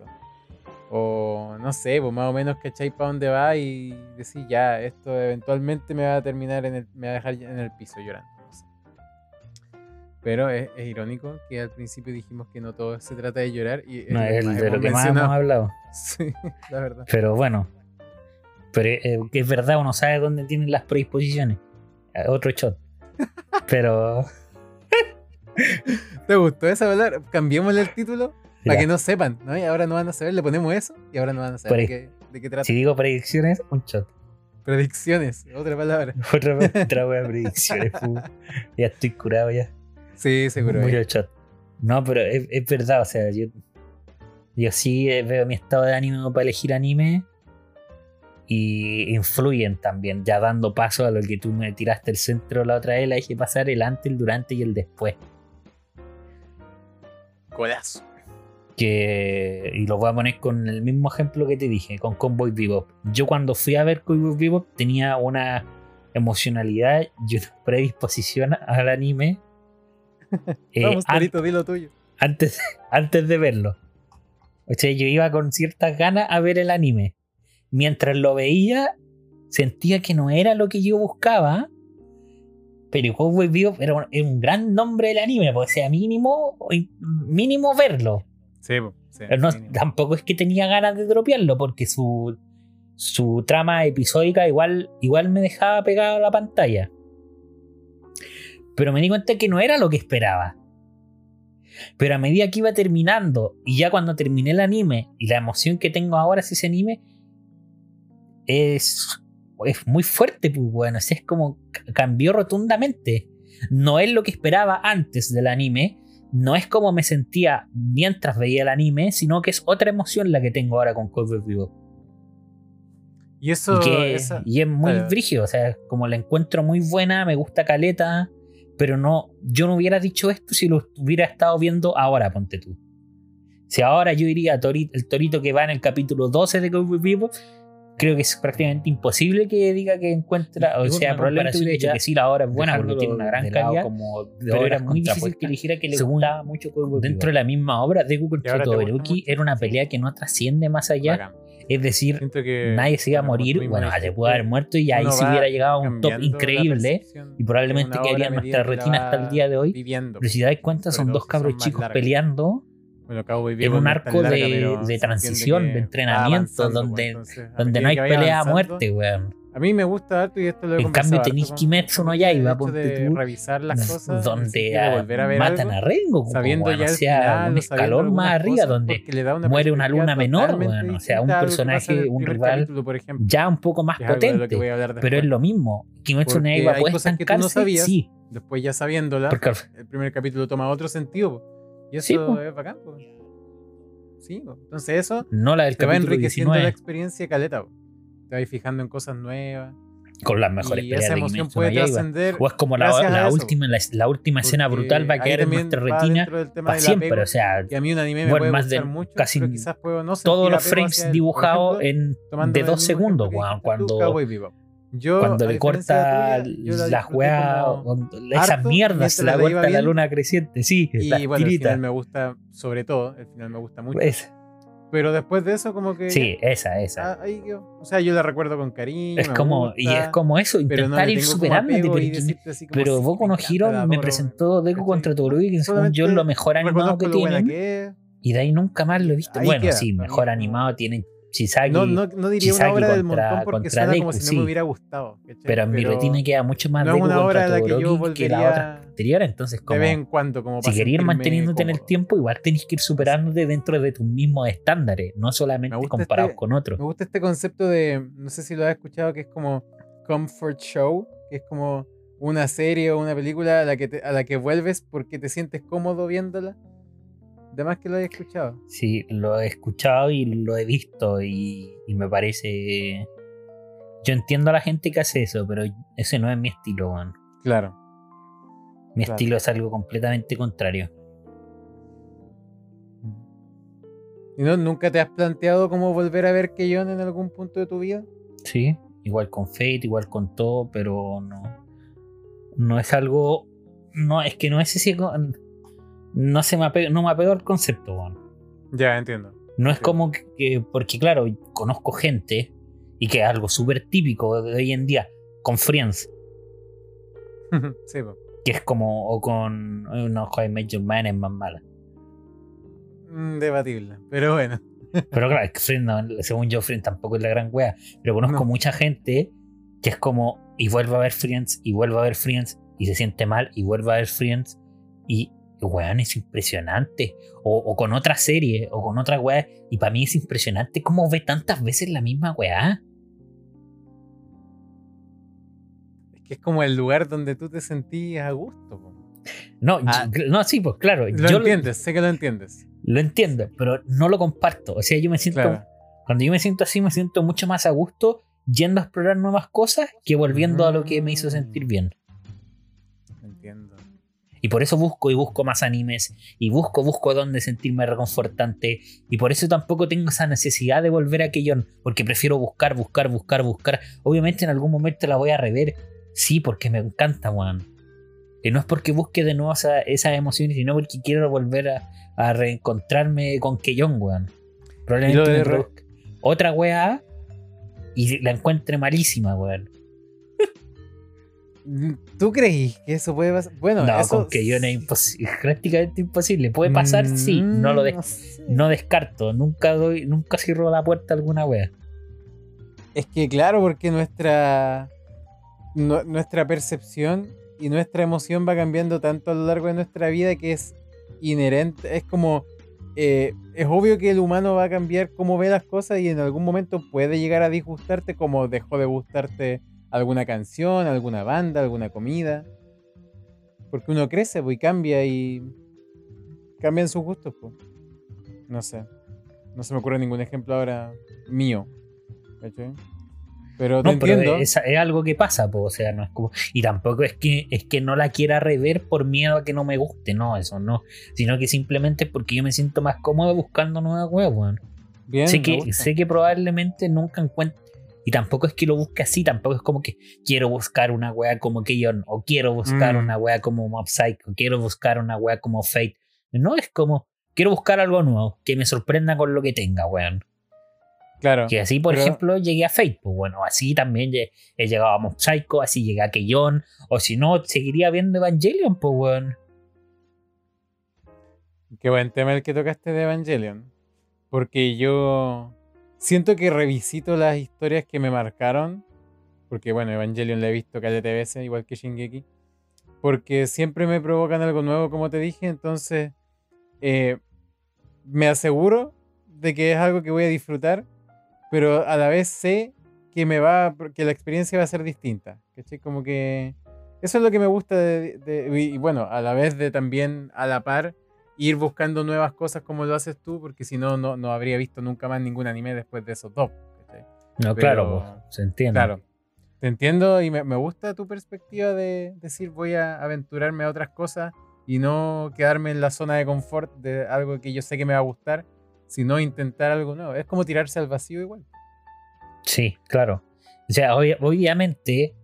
O no sé, pues más o menos cacháis para dónde va y decís, ya, esto eventualmente me va a terminar en el, me va a dejar en el piso llorando. no sé. Pero es, es irónico que al principio dijimos que no todo se trata de llorar y No, es el de lo que más hemos hablado. Sí, la verdad. Pero bueno. Pero eh, es verdad, uno sabe dónde tienen las predisposiciones. Eh, Otro shot. Pero. ¿Te gustó esa palabra? Cambiémosle el título para que no sepan, ¿no? Y ahora no van a saber, le ponemos eso y ahora no van a saber de qué, de qué trata. Si digo predicciones, un shot. Predicciones, otra palabra. Otra, otra wea de predicciones. Ya estoy curado ya. Sí, seguro. Mucho eh. shot. No, pero es, es verdad, o sea, yo, yo sí eh, veo mi estado de ánimo para elegir anime y influyen también, ya dando paso a lo que tú me tiraste el centro la otra vez, la dije pasar el antes, el durante y el después. Golazo. Que, y lo voy a poner con el mismo ejemplo que te dije, con Convoy Bebop. Yo cuando fui a ver Convoy Bebop tenía una emocionalidad y una predisposición al anime. eh, Vamos, an- Carito, di lo tuyo. antes, antes de verlo. O sea, yo iba con ciertas ganas a ver el anime. Mientras lo veía, sentía que no era lo que yo buscaba. Pero Cowboy Bebop era un, era un gran nombre del anime, porque sea mínimo, mínimo verlo. Sí, No- tampoco es que tenía ganas de dropearlo, porque su, su trama episódica igual, igual me dejaba pegado a la pantalla. Pero me di cuenta que no era lo que esperaba. Pero a medida que iba terminando, y ya cuando terminé el anime, y la emoción que tengo ahora hacia ese anime, es, es muy fuerte, pues bueno, es como cambió rotundamente. No es lo que esperaba antes del anime, no es como me sentía mientras veía el anime, sino que es otra emoción la que tengo ahora con Cowboy Bebop. Y eso, Y, que- esa- y es muy Claro. brígido, o sea, como la encuentro muy buena, me gusta caleta, pero no, yo no hubiera dicho esto si lo hubiera estado viendo ahora, ponte tú. Si ahora yo iría a Tori- el torito que va en el capítulo 12 de Cowboy Bebop, creo que es prácticamente imposible que diga que encuentra, o sea, probablemente hubiera dicho que sí, la hora es buena porque tiene una gran de calidad, como de pero era muy difícil que dijera que le Según- gustaba mucho Cowboy Dentro de la misma obra, Deku contra Todoroki era una pelea que no trasciende más allá, Bacán. es decir, que, nadie se iba a morir, bueno, se pudo haber muerto y ahí se hubiera llegado a un top increíble y probablemente de quedaría obra en nuestra retina hasta el día de hoy. Viviendo. Pero si te das cuenta, son dos cabros chicos peleando Bueno, en un arco larga, de- transición, de entrenamiento, avanzando, donde- pues, entonces, a donde no hay pelea a avanzando, muerte, weón. A mí me gusta harto y esto lo he En cambio tenéis Kimetsu no Yaiba, ponte tú, revisar las cosas, donde volver a ver matan algo, a Rengo, po, sabiendo weón, ya o sea, final, un escalón más arriba donde le da una muere una luna menor, weón, o sea, un a personaje, un rival capítulo, por ejemplo, ya un poco más potente, a pero es lo mismo. Kimetsu no Yaiba puede tú no estancarse, sabías, sí, Después ya sabiéndola, el primer capítulo toma otro sentido. Y eso Sí, es bacán. po. Sí, po. entonces eso no la del te va enriqueciendo 19, la experiencia caleta. po. Te vas fijando en cosas nuevas. con las mejores y peleas esa de emoción no puede trascender. O es como la, la última, la, la última escena brutal va a quedar en nuestra retina para siempre. apego, O sea, que a mí un anime me bueno, puede más de mucho, casi pero quizás puedo no todos los frames dibujados en de dos segundos, cuando. Yo, cuando le corta tuya, la juega, esas mierdas, la la corta la luna creciente, sí, Y las bueno, el final me gusta, sobre todo, el final me gusta mucho. Esa. Pero después de eso, como que. Sí, esa, esa. ah, ahí. O sea, yo la recuerdo con cariño. es como, y es como eso, no intentar le ir superándote, pero, y pero Boku me no Hero me presentó Deku contra Todoroki, que según yo es lo mejor animado que es. y de ahí nunca más lo he visto. Ahí bueno, queda, sí, mejor animado tienen Chisaki, No, no, no diría Chisaki una obra del contra- montón porque suena como si no sí. me hubiera gustado. ¿cachai? pero en mi retina queda mucho más no Deku una obra contra la que yo que la otra anterior, entonces de como... vez en cuando. Como Si querías ir manteniéndote en el tiempo, igual tenés que ir superándote dentro de tus mismos estándares, no solamente comparados este- con otros. Me gusta este concepto de, no sé si lo has escuchado, que es como comfort show, que es como una serie o una película a la que, te- a la que vuelves porque te sientes cómodo viéndola. Además que lo hayas escuchado. Sí, lo he escuchado y lo he visto y, y me parece... Yo entiendo a la gente que hace eso, pero ese no es mi estilo, weón. Claro. Mi Claro. estilo es algo completamente contrario. ¿Y no, nunca te has planteado cómo volver a ver Keyon en algún punto de tu vida? Sí, igual con Fate, igual con todo, pero no. No es algo. No, es que no es ese. No se me apega, no me apego al concepto, weón. Ya, entiendo. No es Sí. como que, que- porque claro, conozco gente y que es algo súper típico de hoy en día, con Friends, sí, que es como, o con, eh, no, Met Your Man es más mala. Mm, debatible. Pero bueno. Pero claro, es que Friends, no- según yo, Friends tampoco es la gran wea, pero conozco No. mucha gente que es como, y vuelve a ver Friends, y vuelve a ver Friends, y se siente mal, y vuelve a ver Friends, y weón, es impresionante. O, o con otra serie, o con otra wea, y para mí es impresionante cómo ve tantas veces la misma wea. Es que es como el lugar donde tú te sentías a gusto. po. No, Ah. yo- no, sí, pues claro, Lo yo entiendes, sé que lo entiendes. lo entiendo, pero no lo comparto. O sea, yo me siento, Claro. cuando yo me siento así, me siento mucho más a gusto yendo a explorar nuevas cosas que volviendo a lo que me hizo sentir bien. Entiendo. Y por eso busco y busco más animes. Y busco, busco dónde sentirme reconfortante. Y por eso tampoco tengo esa necesidad de volver a Keyon. Porque prefiero buscar, buscar, buscar, buscar. Obviamente en algún momento la voy a rever. Sí, porque me encanta, weón. Y no es porque busque de nuevo esa- esas emociones, sino porque quiero volver a, a reencontrarme con Keyon, weón. Probablemente otra weá y la encuentre malísima, weón. ¿Tú creí que eso puede pasar? Bueno, no, eso con Keyon es impos- es prácticamente imposible. Puede pasar, sí, no lo, Mm, sé. no descarto. Nunca doy, nunca cierro la puerta a alguna wea. Es que claro, porque nuestra nu- nuestra percepción y nuestra emoción va cambiando tanto a lo largo de nuestra vida que es inherente, es como eh, es obvio que el humano va a cambiar cómo ve las cosas y en algún momento puede llegar a disgustarte como dejó de gustarte alguna canción, alguna banda, alguna comida. Porque uno crece pues, y cambia y cambian sus gustos. pues. No sé. No se me ocurre ningún ejemplo ahora mío. ¿cachai? Pero te No, pero entiendo. es, es algo que pasa, po, o sea, no es como. Y tampoco es que, es que no la quiera rever por miedo a que no me guste, no, eso no. Sino que simplemente es porque yo me siento más cómodo buscando nuevas weas, weón. Bien, sé, que, sé que probablemente nunca encuentre. Y tampoco es que lo busque así, tampoco es como que quiero buscar una wea como Keyon, o quiero buscar Mm. una wea como Mob Psycho, o quiero buscar una wea como Fate. No, es como, quiero buscar algo nuevo, que me sorprenda con lo que tenga, weón. Claro. Que así, por Pero- ejemplo, llegué a Fate, pues bueno, así también he llegado a Mob Psycho, así llegué a Keyon, o si no, seguiría viendo Evangelion, pues weón. Qué buen tema el que tocaste de Evangelion. Porque yo siento que revisito las historias que me marcaron. Porque bueno, Evangelion la he visto caleta veces, igual que Shingeki. Porque siempre me provocan algo nuevo, como te dije. Entonces, eh, me aseguro de que es algo que voy a disfrutar. Pero a la vez sé que me va, que la experiencia va a ser distinta. ¿cachai? Como que eso es lo que me gusta de, de- y bueno, a la vez de también a la par ir buscando nuevas cosas como lo haces tú, porque si no, no, no habría visto nunca más ningún anime después de esos dos. ¿cachai? No, Pero- claro, se entiende. Claro. Te entiendo y me, me gusta tu perspectiva de decir voy a aventurarme a otras cosas y no quedarme en la zona de confort de algo que yo sé que me va a gustar, sino intentar algo nuevo. Es como tirarse al vacío igual. Sí, claro. O sea, obvia- obviamente,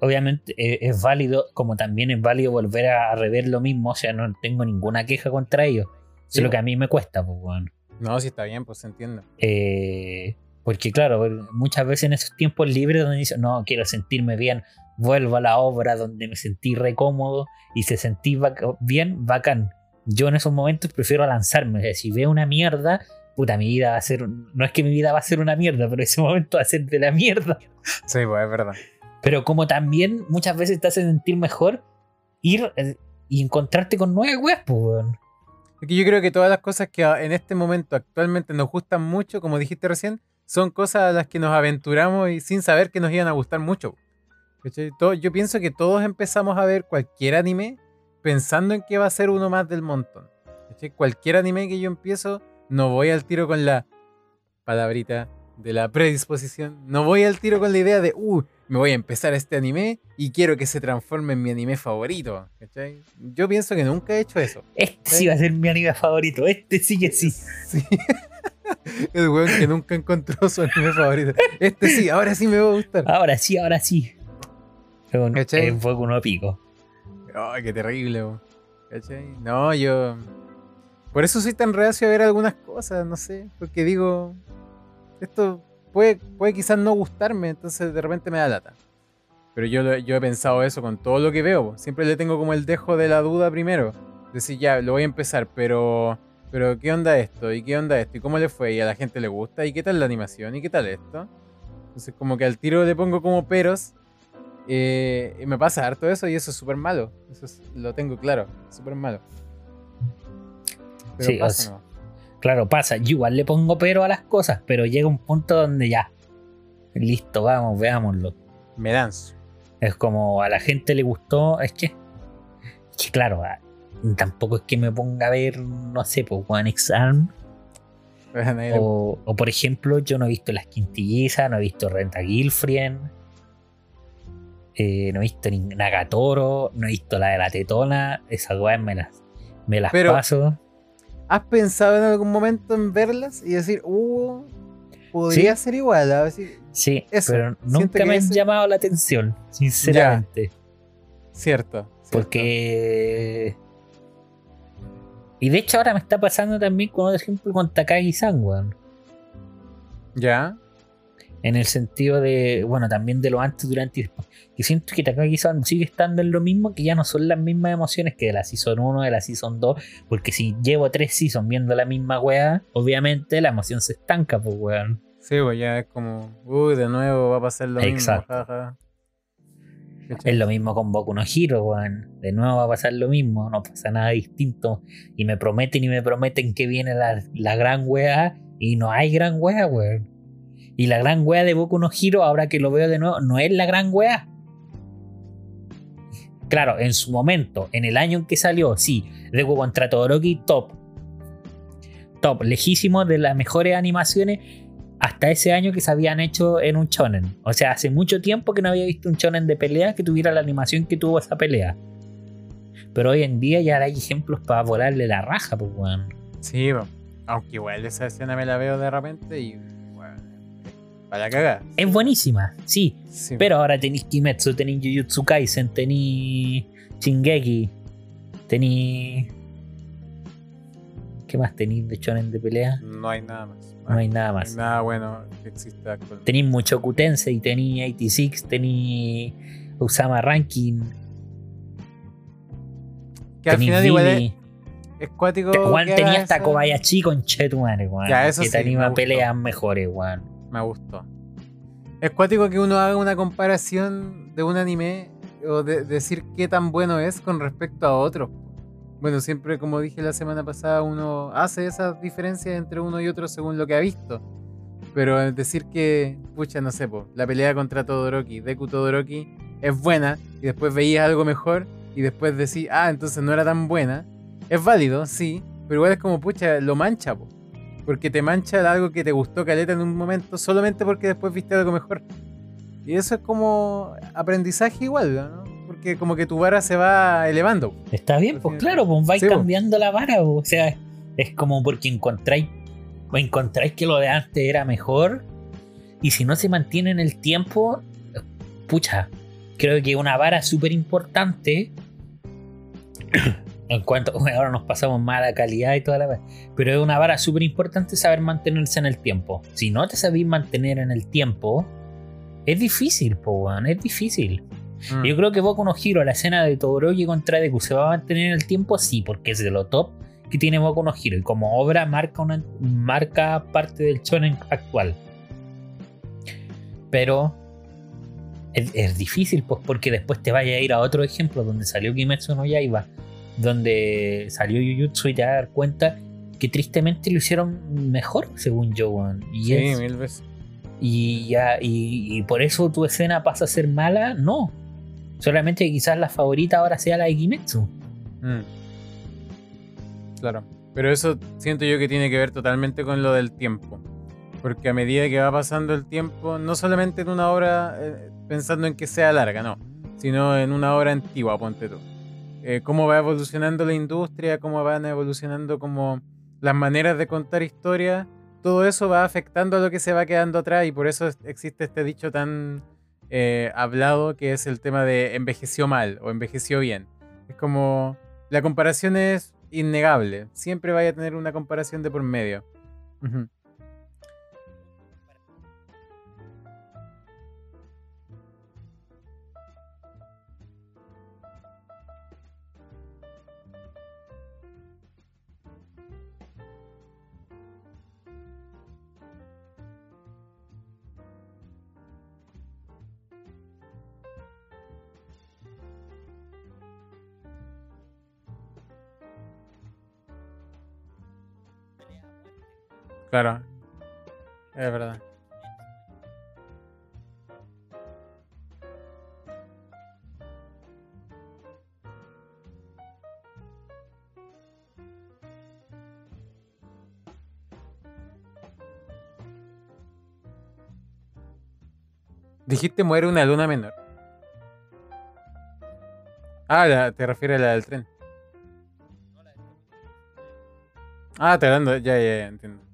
obviamente eh, es válido, como también es válido volver a, a rever lo mismo. O sea, no tengo ninguna queja contra ellos. Sí, es lo po. que a mí me cuesta, pues, weón. No, si está bien, pues se entiende. Eh, porque claro, muchas veces en esos tiempos libres donde dice, no, quiero sentirme bien, vuelvo a la obra donde me sentí re cómodo y se sentí bac- bien, bacán. Yo en esos momentos prefiero lanzarme. O sea, si veo una mierda, puta, mi vida va a ser, no es que mi vida va a ser una mierda, pero ese momento va a ser de la mierda. Sí, pues es verdad. Pero como también muchas veces te hace sentir mejor ir eh, y encontrarte con nuevas weas, pues, weón. Porque yo creo que todas las cosas que en este momento actualmente nos gustan mucho, como dijiste recién, son cosas a las que nos aventuramos y sin saber que nos iban a gustar mucho. Yo pienso que todos empezamos a ver cualquier anime pensando en que va a ser uno más del montón. Cualquier anime que yo empiezo, no voy al tiro con la palabrita de la predisposición. No voy al tiro con la idea de, uh, me voy a empezar este anime y quiero que se transforme en mi anime favorito. ¿cachai? Yo pienso que nunca he hecho eso. Este sí va a ser mi anime favorito, este sí que sí. Sí. El weón que nunca encontró su anime favorito. Este sí, ahora sí me va a gustar. Ahora sí, ahora sí. Es un, un poco uno pico. Ay, qué terrible, weón. ¿Cachai? No, yo. Por eso soy tan reacio a ver algunas cosas, no sé. Porque digo, esto puede, puede quizás no gustarme, entonces de repente me da lata. Pero yo, yo he pensado eso con todo lo que veo. Siempre le tengo como el dejo de la duda primero. Decir, ya, lo voy a empezar, pero. Pero, ¿qué onda esto? ¿Y qué onda esto? ¿Y cómo le fue? ¿Y a la gente le gusta? ¿Y qué tal la animación? ¿Y qué tal esto? Entonces, como que al tiro le pongo como peros. eh, y me pasa harto eso y eso es súper malo. Eso es- lo tengo claro. Súper malo. Pero Sí, o pasa, sea, ¿no? Claro, pasa. Yo igual le pongo pero a las cosas, pero llega un punto donde ya. Listo, vamos, veámoslo. Me lanzo. Es como a la gente le gustó. Es que. Es que claro, a- tampoco es que me ponga a ver, no sé, pues One X Arm. O, o, por ejemplo, yo no he visto Las Quintillizas, no he visto Renta Gilfrien. eh, no he visto Nagatoro, no he visto la de la tetona. Esas weas me las, me las Pero- paso. ¿Has pensado en algún momento en verlas y decir, uh, podría ser igual? A ver si- Sí, Eso, pero nunca me han ese- llamado la atención, sinceramente. Cierto. cierto. Porque. Y de hecho ahora me está pasando también con, por ejemplo, con Takagi-san. Ya. En el sentido de, bueno, también de lo antes, durante y después. Que siento que Takagi-san sigue estando en lo mismo, que ya no son las mismas emociones que de la Season 1, de la Season 2. Porque si llevo tres Seasons viendo la misma weá, obviamente la emoción se estanca, pues weón. Sí, pues ya es como, uy, de nuevo va a pasar lo Exacto. mismo. jaja. Es lo mismo con Boku no Hero, weón. De nuevo va a pasar lo mismo, no pasa nada distinto. Y me prometen y me prometen que viene la, la gran wea y no hay gran wea, weón. Y la gran wea de Boku no Hero, ahora que lo veo de nuevo, no es la gran wea. Claro, en su momento, en el año en que salió, sí, Deku contra Todoroki, top. Top, lejísimo de las mejores animaciones hasta ese año que se habían hecho en un shonen. O sea, hace mucho tiempo que no había visto un shonen de pelea que tuviera la animación que tuvo esa pelea. Pero hoy en día ya hay ejemplos para volarle la raja, pues, weón. Sí, po. aunque igual esa escena me la veo de repente y, la cagada. Es buenísima, sí. Sí. Pero ahora tenéis Kimetsu, tenéis Jujutsu Kaisen, tenéis Shingeki, tenéis. ¿Qué más tenéis de shonen de pelea? no hay nada más. No hay nada No hay más. nada bueno que exista actualmente. Tenéis mucho Tensei, tenéis 86, tenéis Usama Ranking, Que al tenéis final igual es, cuático. Juan tenía hasta Kobayashi con Chetumare, weón. Eso que sí, te me anima gustó. peleas mejores, weón. Me gustó. Es cuático que uno haga una comparación de un anime o de, decir qué tan bueno es con respecto a otro. Bueno, siempre, como dije la semana pasada, uno hace esas diferencias entre uno y otro según lo que ha visto. Pero decir que, pucha, no sé, po, la pelea contra Todoroki, Deku Todoroki, es buena, y después veías algo mejor, y después decís, ah, entonces no era tan buena, es válido, sí, pero igual es como, pucha, lo mancha, po. Porque te mancha algo que te gustó caleta en un momento solamente porque después viste algo mejor. Y eso es como aprendizaje igual, ¿no? Porque como que tu vara se va elevando. Está bien, pues claro, pues vais Sí, po. cambiando la vara, po. o sea, es como porque encontráis, encontráis que lo de antes era mejor, y si no se mantiene en el tiempo, pucha, creo que una vara súper importante, en cuanto, ahora nos pasamos más a la calidad y toda la pero es una vara súper importante saber mantenerse en el tiempo. Si no te sabéis mantener en el tiempo, es difícil, po, es difícil. Mm. Yo creo que Boku no Hero, la escena de Todoroki contra Deku, ¿se va a mantener en el tiempo? Sí, porque es de lo top que tiene Boku no Hero. Y como obra marca, una, marca parte del shonen actual. Pero es, es difícil, pues, porque después te vaya a ir a otro ejemplo donde salió Kimetsu no Yaiba, donde salió Jujutsu y te vas a dar cuenta que tristemente lo hicieron mejor, según yo, weón. Y Sí, es- mil veces. y ya y, y por eso tu escena pasa a ser mala, no. Solamente que quizás la favorita ahora sea la de Kimetsu. Mm. Claro. Pero eso siento yo que tiene que ver totalmente con lo del tiempo. Porque a medida que va pasando el tiempo, no solamente en una obra eh, pensando en que sea larga, no, sino en una obra antigua, ponte tú. Eh, cómo va evolucionando la industria, cómo van evolucionando como las maneras de contar historias, todo eso va afectando a lo que se va quedando atrás y por eso es- existe este dicho tan eh, hablado que es el tema de envejeció mal o envejeció bien. Es como la comparación es innegable. Siempre vaya a tener una comparación de por medio. Claro. Es verdad. Dijiste muere una luna menor. Ah, la- te refieres a la del tren. Ah, te hablando, ya, ya, ya, entiendo.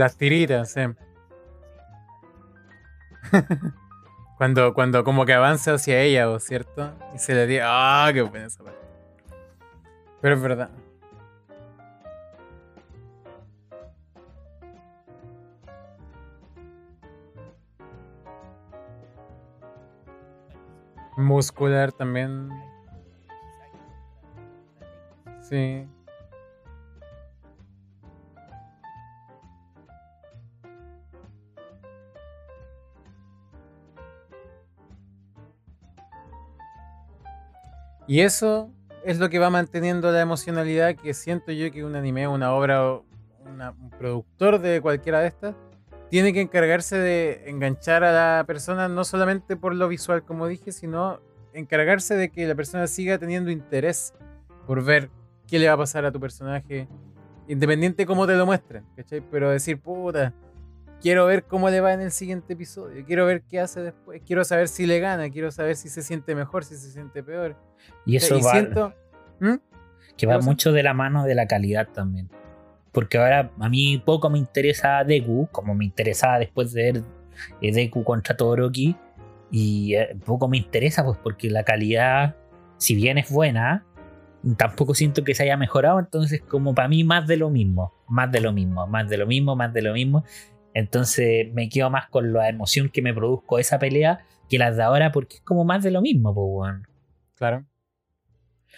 Las tiritas, sí. cuando, cuando como que avanza hacia ella, ¿o cierto? Y se le dice, ah, qué buena esa parte. Pero es verdad. Muscular también. Sí. Y eso es lo que va manteniendo la emocionalidad que siento yo que un anime, una obra, un productor de cualquiera de estas, tiene que encargarse de enganchar a la persona no solamente por lo visual, como dije, sino encargarse de que la persona siga teniendo interés por ver qué le va a pasar a tu personaje, Independiente de cómo te lo muestren. Pero decir, puta, quiero ver cómo le va en el siguiente episodio, quiero ver qué hace después, quiero saber si le gana, quiero saber si se siente mejor, si se siente peor. Y eso y va, siento, ¿Mm? que va mucho de la mano de la calidad también. Porque ahora a mí poco me interesa Deku, como me interesaba después de ver eh, Deku contra Todoroki. Y eh, poco me interesa, pues porque la calidad, si bien es buena, tampoco siento que se haya mejorado. Entonces, como para mí, más de lo mismo, más de lo mismo, más de lo mismo, más de lo mismo. Entonces, me quedo más con la emoción que me produzco esa pelea que las de ahora, porque es como más de lo mismo, pues, weón. Claro.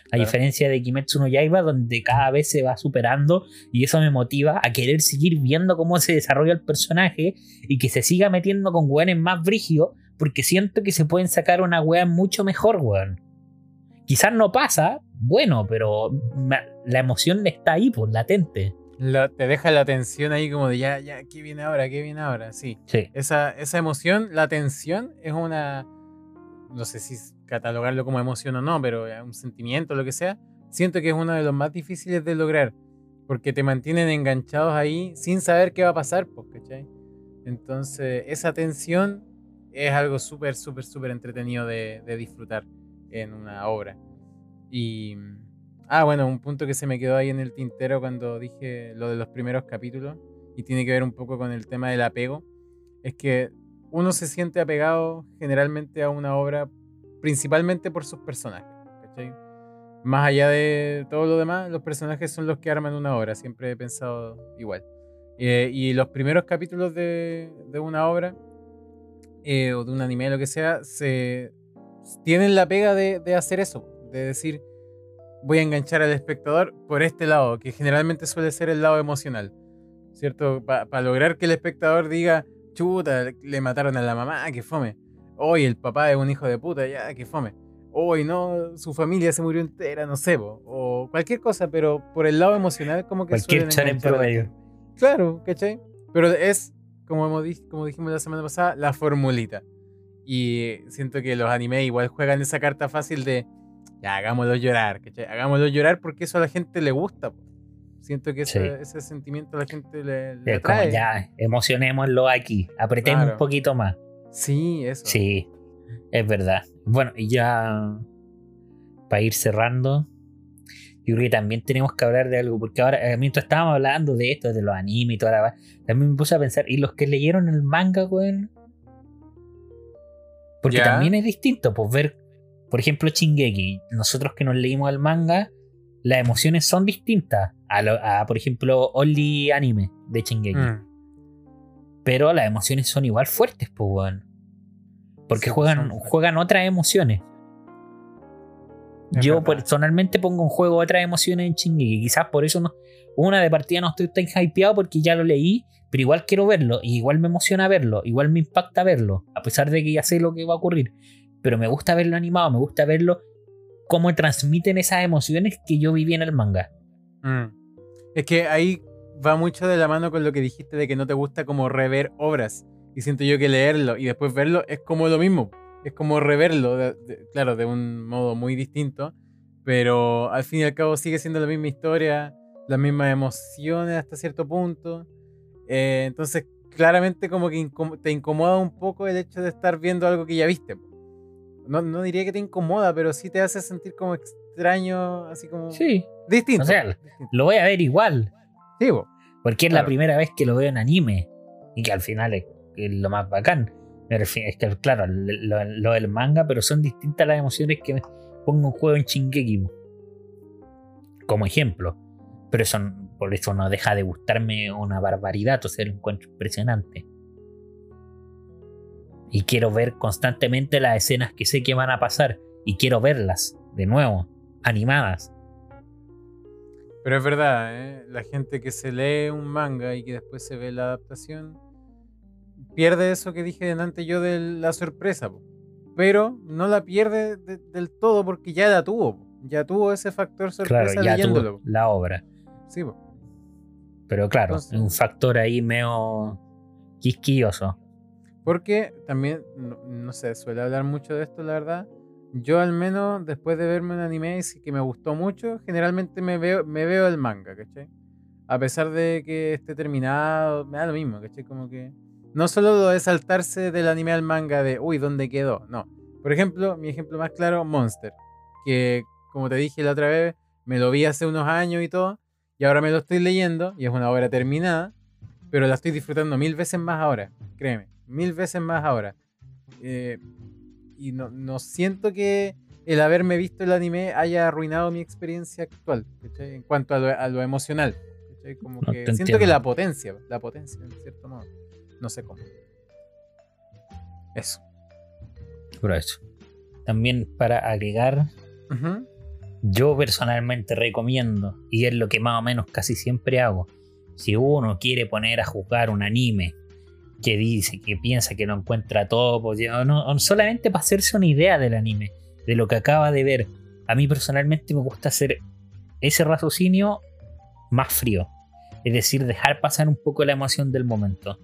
A Claro. diferencia de Kimetsu no Yaiba, donde cada vez se va superando y eso me motiva a querer seguir viendo cómo se desarrolla el personaje y que se siga metiendo con weones más brígidos, porque siento que se pueden sacar una wea mucho mejor, weón. Quizás no pasa, bueno, pero la emoción está ahí, pues, latente. La- te deja la tensión ahí como de ya, ya, ¿qué viene ahora? ¿Qué viene ahora? Sí. Sí. Esa, esa emoción, la tensión, es una. No sé si catalogarlo como emoción o no, pero un sentimiento, lo que sea. Siento que es uno de los más difíciles de lograr. Porque te mantienen enganchados ahí sin saber qué va a pasar, pues, ¿cachai? Entonces, esa tensión es algo súper, súper, súper entretenido de, de disfrutar en una obra. Y. Ah, bueno, un punto que se me quedó ahí en el tintero cuando dije lo de los primeros capítulos y tiene que ver un poco con el tema del apego, es que uno se siente apegado generalmente a una obra principalmente por sus personajes. Más allá de todo lo demás, los personajes son los que arman una obra, siempre he pensado igual. Eh, y los primeros capítulos de, una obra eh, o de un anime, lo que sea, se tienen la pega de hacer eso, de decir, voy a enganchar al espectador por este lado, que generalmente suele ser el lado emocional, ¿cierto? Para lograr que el espectador diga, chuta, le mataron a la mamá, que fome. Hoy el papá es un hijo de puta, ya, que fome. Hoy no, su familia se murió entera, no sé, po, o cualquier cosa, pero por el lado emocional como que Cualquier en promedio. Claro, ¿cachai? Pero es, como, hemos como dijimos la semana pasada, la formulita. Y siento que los animes igual juegan esa carta fácil de, ya, hagámoslo llorar, ¿cachai? Hagámoslo llorar porque eso a la gente le gusta. po. Siento que ese, Sí. ese sentimiento a la gente le, le Es como atrae. ya, emocionémoslo aquí, apretemos Claro. un poquito más. Sí, eso. Sí, es verdad. Bueno, y ya para ir cerrando, yo creo que también tenemos que hablar de algo, porque ahora, eh, mientras estábamos hablando de esto, de los animes y toda la también me puse a pensar, ¿y los que leyeron el manga, weón? Porque también es distinto, pues ver, por ejemplo, Chingeki, nosotros que nos leímos el manga, las emociones son distintas a, lo- a, por ejemplo, Only Anime de Chingeki. Mm. Pero las emociones son igual fuertes, pues, weón. Porque Sí, juegan, juegan otras emociones. Es Yo verdad. personalmente pongo en juego otras emociones en Shingeki. Quizás por eso no, una de partida no estoy tan hypeado porque ya lo leí, pero igual quiero verlo. Y igual me emociona verlo. Igual me impacta verlo. A pesar de que ya sé lo que va a ocurrir. Pero me gusta verlo animado, me gusta verlo cómo transmiten esas emociones que yo viví en el manga. Mm. Es que ahí va mucho de la mano con lo que dijiste de que no te gusta como rever obras. Y siento yo que leerlo y después verlo es como lo mismo. Es como reverlo, claro, de un modo muy distinto. Pero al fin y al cabo sigue siendo la misma historia, las mismas emociones hasta cierto punto. Eh, entonces, claramente como que te incomoda un poco el hecho de estar viendo algo que ya viste. No, no diría que te incomoda, pero sí te hace sentir como extraño, así como... Sí, Distinto. O sea, distinto. lo voy a ver igual. Sí, po. Porque es la primera vez que lo veo en anime. Y que al final es, lo más bacán. Refiero- Es que, claro, lo, lo del manga, pero son distintas las emociones que me pongo en juego en Shingeki. Como ejemplo. Pero eso, n- por eso no deja de gustarme una barbaridad. O sea, lo encuentro impresionante. Y quiero ver constantemente las escenas que sé que van a pasar. Y quiero verlas, de nuevo, animadas. Pero es verdad, ¿eh? la gente que se lee un manga y que después se ve la adaptación pierde eso que dije antes yo de la sorpresa, po. pero no la pierde de- del todo porque ya la tuvo, po. ya tuvo ese factor sorpresa Claro, ya leyéndolo. tuvo la obra. Sí, po. Pero claro, Entonces- un factor ahí medio quisquilloso. Porque también, no, no sé, suele hablar mucho de esto, la verdad. Yo al menos después de verme un anime y que me gustó mucho, generalmente me veo, me veo el manga, ¿cachai? A pesar de que esté terminado, me da lo mismo, ¿cachai? Como que. No solo lo de saltarse del anime al manga de, uy, ¿dónde quedó? No. Por ejemplo, mi ejemplo más claro, Monster. Que, como te dije la otra vez, me lo vi hace unos años y todo. Y ahora me lo estoy leyendo y es una obra terminada. Pero la estoy disfrutando mil veces más ahora. Créeme. Mil veces más ahora. Eh, y no, no siento que el haberme visto el anime haya arruinado mi experiencia actual, ¿cachai? En cuanto a lo, a lo emocional. ¿cachai? Como No, que siento que la potencia, la potencia, en cierto modo. No sé cómo. Eso. Por eso. También para agregar, yo personalmente recomiendo, y es lo que más o menos casi siempre hago, si uno quiere poner a jugar un anime que dice, que piensa que no encuentra todo, pues, no, solamente para hacerse una idea del anime, de lo que acaba de ver, a mí personalmente me gusta hacer ese raciocinio más frío, es decir, dejar pasar un poco la emoción del momento.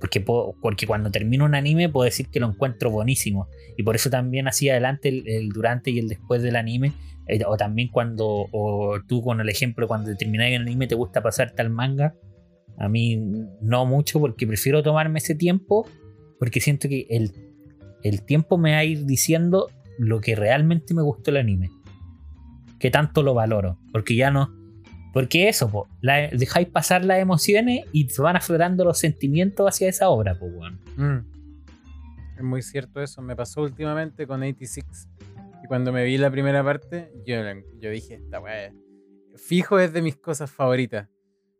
Porque, puedo- porque cuando termino un anime puedo decir que lo encuentro buenísimo. Y por eso también así adelante el, el durante y el después del anime. eh, o también cuando, o tú con el ejemplo, cuando termináis el anime te gusta pasarte al manga. A mí no mucho porque prefiero tomarme ese tiempo. Porque siento que el, el tiempo me va a ir diciendo lo que realmente me gustó el anime. Que tanto lo valoro. Porque ya no... Porque eso, po, la- dejáis pasar las emociones y se van aflorando los sentimientos hacia esa obra, pues, weón. Mm. Es muy cierto eso. Me pasó últimamente con 86. Y cuando me vi la primera parte, yo, yo dije, esta weá, fijo es de mis cosas favoritas.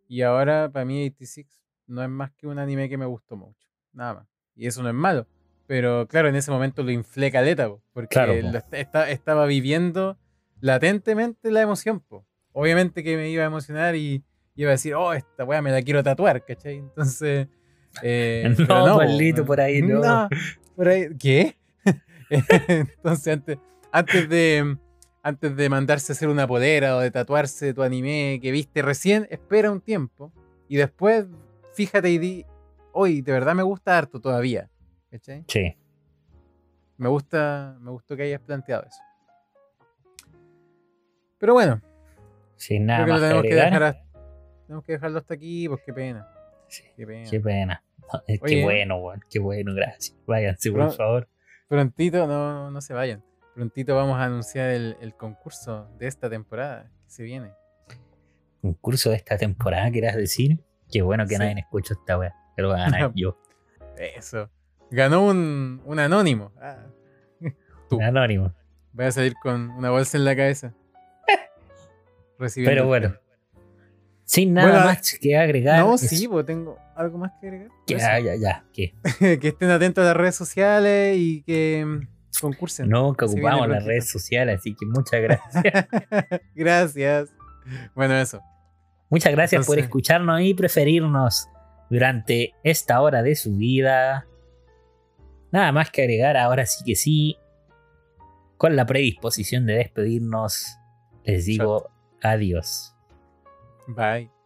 Y ahora, para mí, 86 no es más que un anime que me gustó mucho. Nada más. Y eso no es malo. Pero claro, en ese momento lo inflé caleta, po, porque Claro, po. lo est- esta- estaba viviendo latentemente la emoción. Po. Obviamente que me iba a emocionar y iba a decir, oh, esta weá me la quiero tatuar, ¿cachai? Entonces. eh, No, po, Pablito, por ahí no. por ahí, ¿qué? Entonces, antes, antes de antes de mandarse a hacer una polera o de tatuarse tu anime que viste recién, espera un tiempo y después fíjate y di, hoy de verdad me gusta harto todavía. ¿Cachai? Sí. Me gusta, me gustó que hayas planteado eso. Pero bueno, Sin nada creo que más lo tenemos que, dejar hasta- tenemos que dejarlo hasta aquí, pues qué pena. Sí, Qué pena. Qué pena. No, es Oye. Qué bueno, weón. Qué bueno, gracias. Váyanse, por favor. Prontito, no, no se vayan. Prontito vamos a anunciar el, el concurso de esta temporada que se viene. Concurso de esta temporada, ¿quieras decir? Qué bueno que Sí. nadie escucha esta weá. Que lo voy a ganar yo. Eso. Ganó un, un anónimo. Ah. Tú. Anónimo. Voy a salir con una bolsa en la cabeza. Pero bueno. premio. Sin nada Bueno, más que agregar. No, es- sí, pues tengo algo más que agregar. ya, ya. ¿Qué? que estén atentos a las redes sociales y que mm, concursen. Viene ocupamos las redes sociales, así que muchas gracias. Gracias. Bueno, eso. Muchas gracias por escucharnos y preferirnos durante esta hora de su vida. Nada más que agregar, ahora sí que sí. Con la predisposición de despedirnos, les digo adiós. Bye.